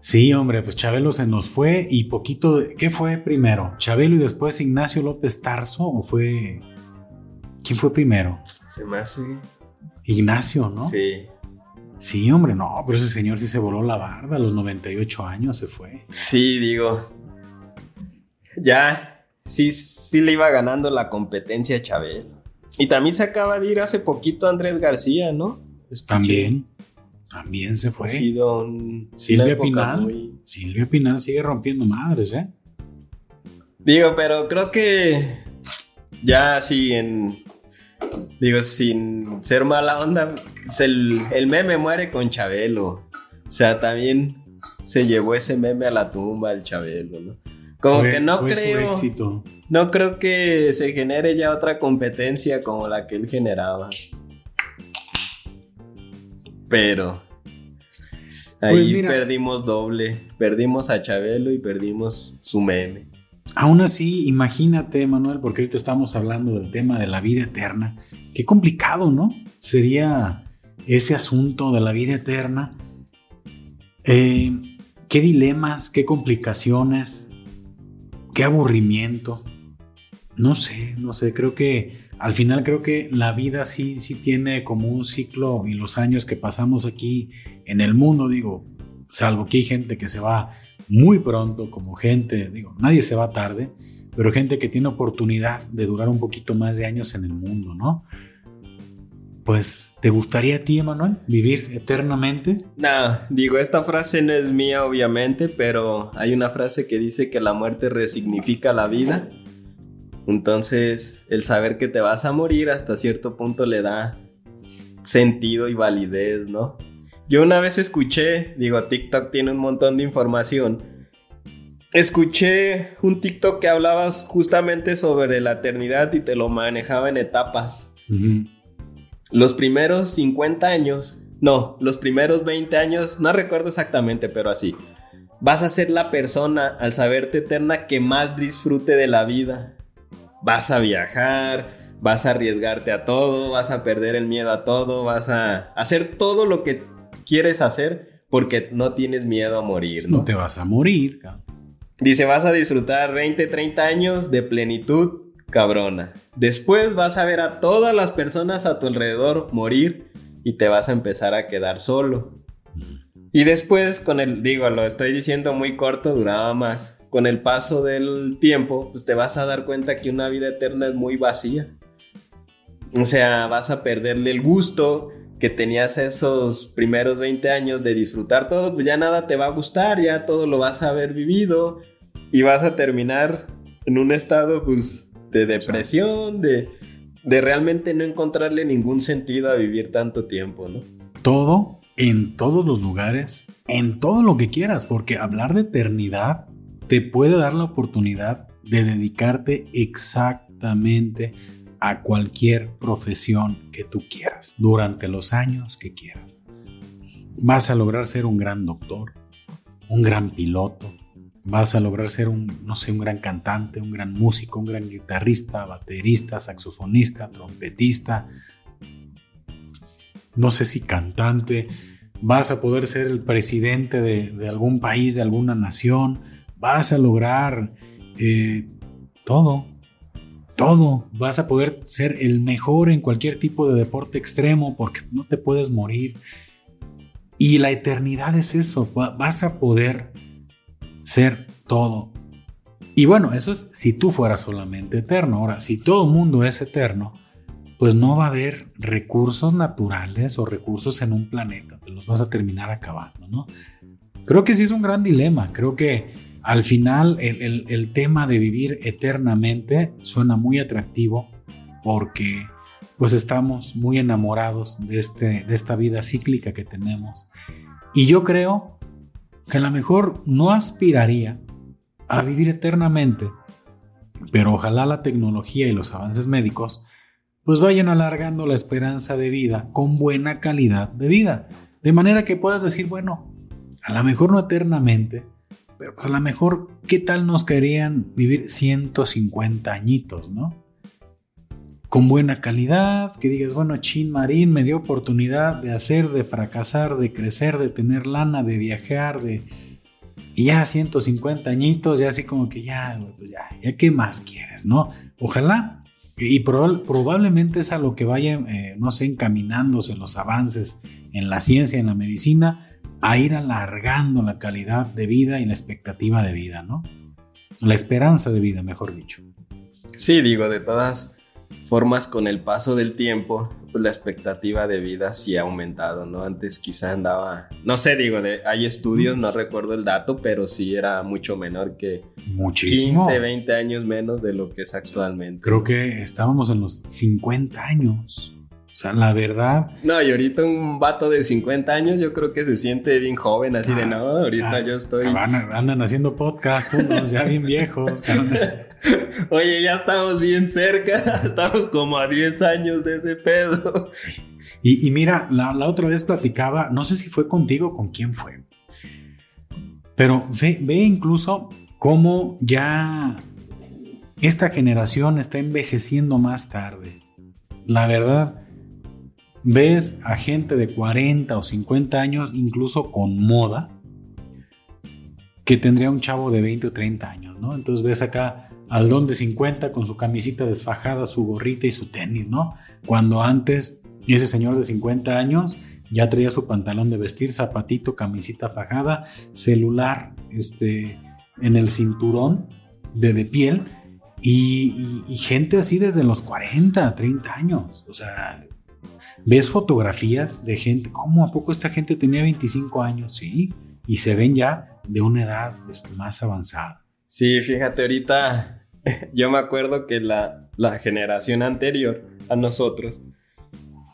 Sí, hombre, pues Chabelo se nos fue y poquito. ¿Qué fue primero? ¿Chabelo y después Ignacio López Tarso? ¿O fue. ¿Quién fue primero? Se me hace. Ignacio, ¿no? Sí. Sí, hombre, no, pero ese señor sí se voló la barda, a los 98 años se fue. Sí, digo. Ya, sí, sí le iba ganando la competencia a Chabelo. Y también se acaba de ir hace poquito Andrés García, ¿no? También. También se fue. Ha sido un, Silvia Pinal. Silvia Pinal sigue rompiendo madres, ¿eh? Digo, pero creo que ya sí en Digo, sin ser mala onda, pues el, meme muere con Chabelo. O sea, también se llevó ese meme a la tumba el Chabelo, ¿no? Como que no creo. éxito. No creo que se genere ya otra competencia como la que él generaba. Pero. Ahí pues perdimos doble. Perdimos a Chabelo y perdimos su meme. Aún así, imagínate, Manuel, porque ahorita estamos hablando del tema de la vida eterna. Qué complicado, ¿no? Sería ese asunto de la vida eterna. Eh, qué dilemas, qué complicaciones, qué aburrimiento. No sé, no sé, creo que al final creo que la vida sí, sí tiene como un ciclo y los años que pasamos aquí en el mundo, digo, salvo que hay gente que se va muy pronto, como gente, digo, nadie se va tarde, pero gente que tiene oportunidad de durar un poquito más de años en el mundo, ¿no? Pues, ¿te gustaría a ti, Emanuel, vivir eternamente? No, digo, esta frase no es mía, obviamente, pero hay una frase que dice que la muerte resignifica la vida. Entonces, el saber que te vas a morir hasta cierto punto le da sentido y validez, ¿no? Yo una vez escuché, digo, TikTok tiene un montón de información. Escuché un TikTok que hablaba justamente sobre la eternidad y te lo manejaba en etapas. Los primeros 50 años, no, los primeros 20 años, no recuerdo exactamente, pero así. Vas a ser la persona al saberte eterna que más disfrute de la vida. Vas a viajar, vas a arriesgarte a todo, vas a perder el miedo a todo, vas a hacer todo lo que quieres hacer porque no tienes miedo a morir, ¿no? No te vas a morir, Dice, vas a disfrutar 20, 30 años de plenitud cabrona. Después vas a ver a todas las personas a tu alrededor morir y te vas a empezar a quedar solo. Y después con el, digo, lo estoy diciendo muy corto, duraba más. Con el paso del tiempo, pues te vas a dar cuenta que una vida eterna es muy vacía. O sea, vas a perderle el gusto, que tenías esos primeros 20 años de disfrutar todo, pues ya nada te va a gustar, ya todo lo vas a haber vivido y vas a terminar en un estado pues de depresión, de, de realmente no encontrarle ningún sentido a vivir tanto tiempo, ¿no? Todo, en todos los lugares, en todo lo que quieras, porque hablar de eternidad te puede dar la oportunidad de dedicarte exactamente a cualquier profesión que tú quieras, durante los años que quieras. Vas a lograr ser un gran doctor, un gran piloto, vas a lograr ser un, no sé, un gran cantante, un gran músico, un gran guitarrista, baterista, saxofonista, trompetista, no sé si cantante, vas a poder ser el presidente de, algún país, de alguna nación, vas a lograr eh, todo, todo, vas a poder ser el mejor en cualquier tipo de deporte extremo porque no te puedes morir. Y la eternidad es eso, vas a poder ser todo. Y bueno, eso es si tú fueras solamente eterno. Ahora, si todo el mundo es eterno, pues no va a haber recursos naturales o recursos en un planeta, te los vas a terminar acabando, ¿no? Creo que sí es un gran dilema, creo que al final el, tema de vivir eternamente suena muy atractivo porque pues estamos muy enamorados de, este, de esta vida cíclica que tenemos. Y yo creo que a lo mejor no aspiraría a vivir eternamente, pero ojalá la tecnología y los avances médicos pues vayan alargando la esperanza de vida con buena calidad de vida. De manera que puedas decir, bueno, a lo mejor no eternamente, pero pues a lo mejor, ¿qué tal nos querían vivir 150 añitos, no? Con buena calidad, que digas, bueno, Chin Marín me dio oportunidad de hacer, de fracasar, de crecer, de tener lana, de viajar, de... Y ya 150 añitos, ya así como que ya, pues ya, ya qué más quieres, ¿no? Ojalá y probablemente es a lo que vayan, eh, no sé, encaminándose los avances en la ciencia, en la medicina, a ir alargando la calidad de vida y la expectativa de vida, ¿no? La esperanza de vida, mejor dicho. Sí, digo, de todas formas, con el paso del tiempo, pues la expectativa de vida sí ha aumentado, ¿no? Antes quizá andaba, no sé, digo, de, hay estudios, no recuerdo el dato, pero sí era mucho menor que Muchísimo. 15, 20 años menos de lo que es actualmente. Creo que estábamos en los 50 años. O sea, la verdad. No, y ahorita un vato de 50 años yo creo que se siente bien joven, así de ah, no, ahorita ah, yo estoy. andan haciendo podcast unos ya bien viejos. Oye, ya estamos bien cerca, estamos como a 10 años de ese pedo. Y, mira, la, otra vez platicaba, no sé si fue contigo o con quién fue, pero ve, ve incluso cómo ya esta generación está envejeciendo más tarde. La verdad, ves a gente de 40 o 50 años, incluso con moda, que tendría un chavo de 20 o 30 años, ¿no? Entonces ves acá al don de 50 con su camisita desfajada, su gorrita y su tenis, ¿no? Cuando antes ese señor de 50 años ya traía su pantalón de vestir, zapatito, camisita fajada, celular, este, en el cinturón de, de piel y, y, gente así desde los 40, 30 años. O sea, ves fotografías de gente, ¿cómo a poco esta gente tenía 25 años? Sí, y se ven ya de una edad este, más avanzada. Sí, fíjate, ahorita yo me acuerdo que la, la generación anterior a nosotros,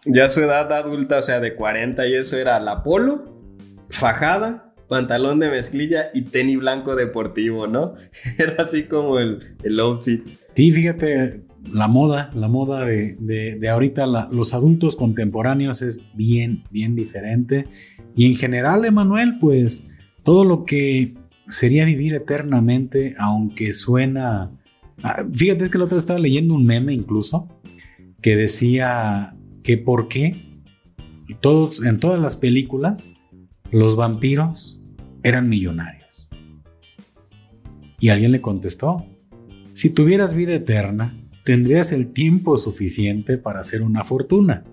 ya su edad adulta, o sea, de 40 y eso era la polo, fajada, pantalón de mezclilla y tenis blanco deportivo, ¿no? Era así como el, el outfit. Sí, fíjate, la moda, la moda de, ahorita, los adultos contemporáneos es bien, bien diferente. Y en general, Emanuel, pues todo lo que sería vivir eternamente, aunque suena... Ah, fíjate, es que la otra estaba leyendo un meme incluso que decía que por qué todos, en todas las películas los vampiros eran millonarios. Y alguien le contestó, si tuvieras vida eterna, tendrías el tiempo suficiente para hacer una fortuna.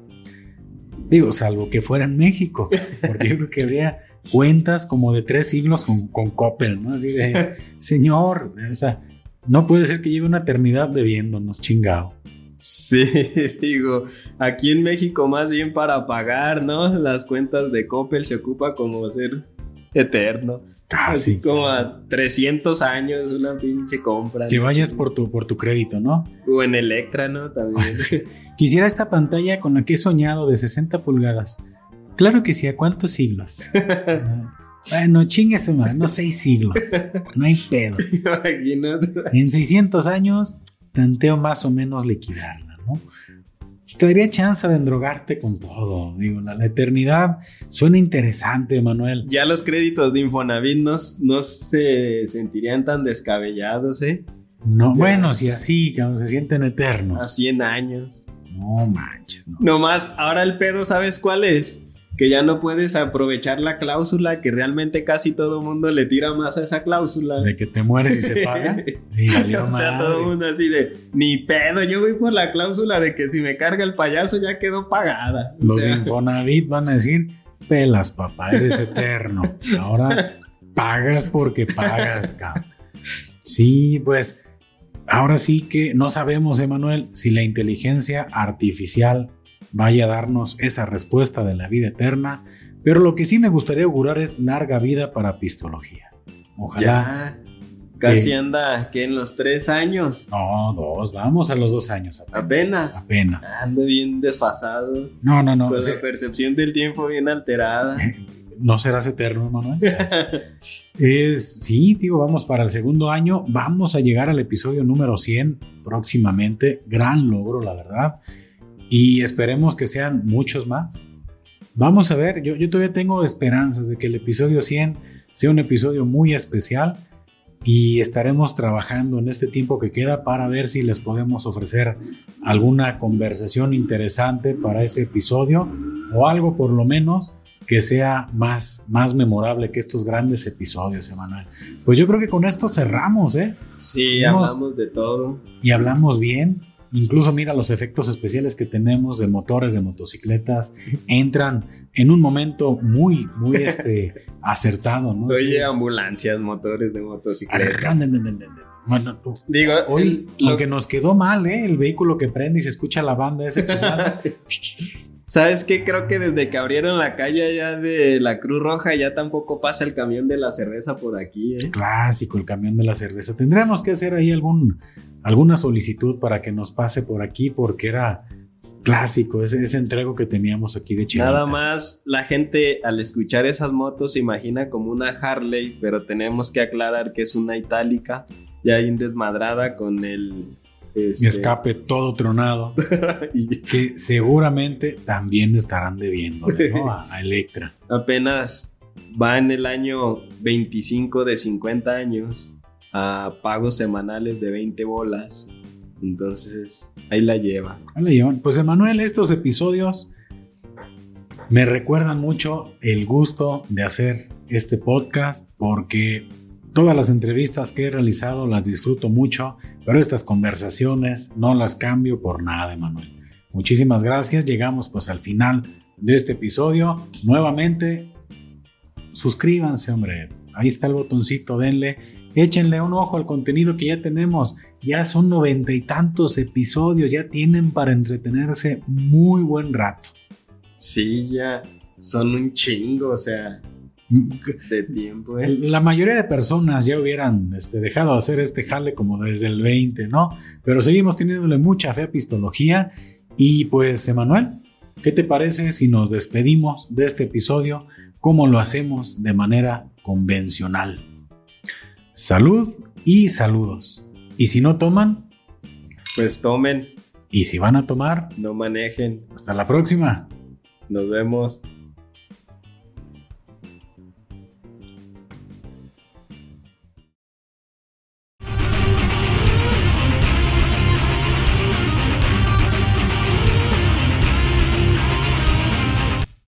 Digo, salvo que fuera en México, porque yo creo que habría cuentas como de tres siglos con, con Coppel, ¿no? Así de, señor, no puede ser que lleve una eternidad bebiéndonos, chingado. Sí, digo, aquí en México más bien para pagar, ¿no? Las cuentas de Coppel se ocupa como ser eterno. Casi. como a 300 años una pinche compra. Que vayas por tu, por tu crédito, ¿no? O en Electra, ¿no? También. Quisiera esta pantalla con la que he soñado de 60 pulgadas. Claro que sí, ¿a cuántos siglos? Ah, bueno, chingue su no seis siglos. No hay pedo. Imagínate. En 600 años, planteo más o menos liquidarla, ¿no? Te daría chance de endrogarte con todo. Digo, la, la eternidad suena interesante, Manuel. Ya los créditos de Infonavit no, no se sentirían tan descabellados, ¿eh? No, bueno, si así, se sienten eternos. A 100 años. No manches, no. Nomás, ahora el pedo, ¿sabes cuál es? Que ya no puedes aprovechar la cláusula, que realmente casi todo mundo le tira más a esa cláusula. De que te mueres y se paga. Y o sea, todo el mundo así de, ni pedo, yo voy por la cláusula de que si me carga el payaso ya quedó pagada. O Los sea, Infonavit van a decir, pelas, papá, eres eterno. Ahora pagas porque pagas, cabrón. Sí, pues, ahora sí que no sabemos, Emanuel, si la inteligencia artificial vaya a darnos esa respuesta de la vida eterna, pero lo que sí me gustaría augurar es larga vida para pistología. Ojalá. ya, casi anda, que en los tres años, No, dos, vamos a los dos años. apenas, Apenas. ando bien desfasado, No, no, no. con se- la percepción del tiempo bien alterada. no serás eterno, Manuel. Es, sí, tío, vamos para el segundo año. Vamos a llegar al episodio número 100 próximamente. Gran logro, la verdad. Y esperemos que sean muchos más. Vamos a ver, yo, yo todavía tengo esperanzas de que el episodio 100 sea un episodio muy especial y estaremos trabajando en este tiempo que queda para ver si les podemos ofrecer alguna conversación interesante para ese episodio o algo por lo menos que sea más, más memorable que estos grandes episodios, Emanuel. Pues yo creo que con esto cerramos, ¿eh? Sí, Vamos. hablamos de todo. Y hablamos bien. Incluso mira los efectos especiales que tenemos de motores de motocicletas. Entran en un momento muy, muy este, acertado, ¿no? Oye, Sí. ambulancias, motores de motocicleta. Bueno, tú- Digo, Hoy, el- lo- aunque nos quedó mal, ¿eh? El vehículo que prende y se escucha la banda chingada. ¿Sabes qué? Creo que desde que abrieron la calle allá de la Cruz Roja ya tampoco pasa el camión de la cerveza por aquí, ¿eh? Clásico, el camión de la cerveza. Tendríamos que hacer ahí algún, alguna solicitud para que nos pase por aquí porque era clásico ese, ese entrego que teníamos aquí de Chile. Nada más la gente al escuchar esas motos se imagina como una Harley, pero tenemos que aclarar que es una itálica, ya bien desmadrada con el este, Escape todo tronado, y que seguramente también estarán debiéndole ¿no? a, a Electra. apenas va en el año 25 de 50 años a pagos semanales de 20 bolas. Entonces, ahí la lleva. Ahí la llevan. Pues Emanuel, estos episodios me recuerdan mucho el gusto de hacer este podcast porque todas las entrevistas que he realizado las disfruto mucho, pero estas conversaciones no las cambio por nada, Emanuel. Muchísimas gracias. Llegamos pues al final de este episodio. Nuevamente, suscríbanse, hombre. Ahí está el botoncito, denle. Échenle un ojo al contenido que ya tenemos. Ya son noventa y tantos episodios, ya tienen para entretenerse muy buen rato. Sí, ya son un chingo, o sea, de tiempo. ¿eh? La mayoría de personas ya hubieran este, dejado de hacer este jale como desde el 20, ¿no? Pero seguimos teniéndole mucha fe a Pistología. Y pues, Emanuel, ¿qué te parece si nos despedimos de este episodio como lo hacemos de manera convencional? Salud y saludos. Y si no toman, Pues tomen, y si van a tomar, no manejen. hasta la próxima. Nos vemos.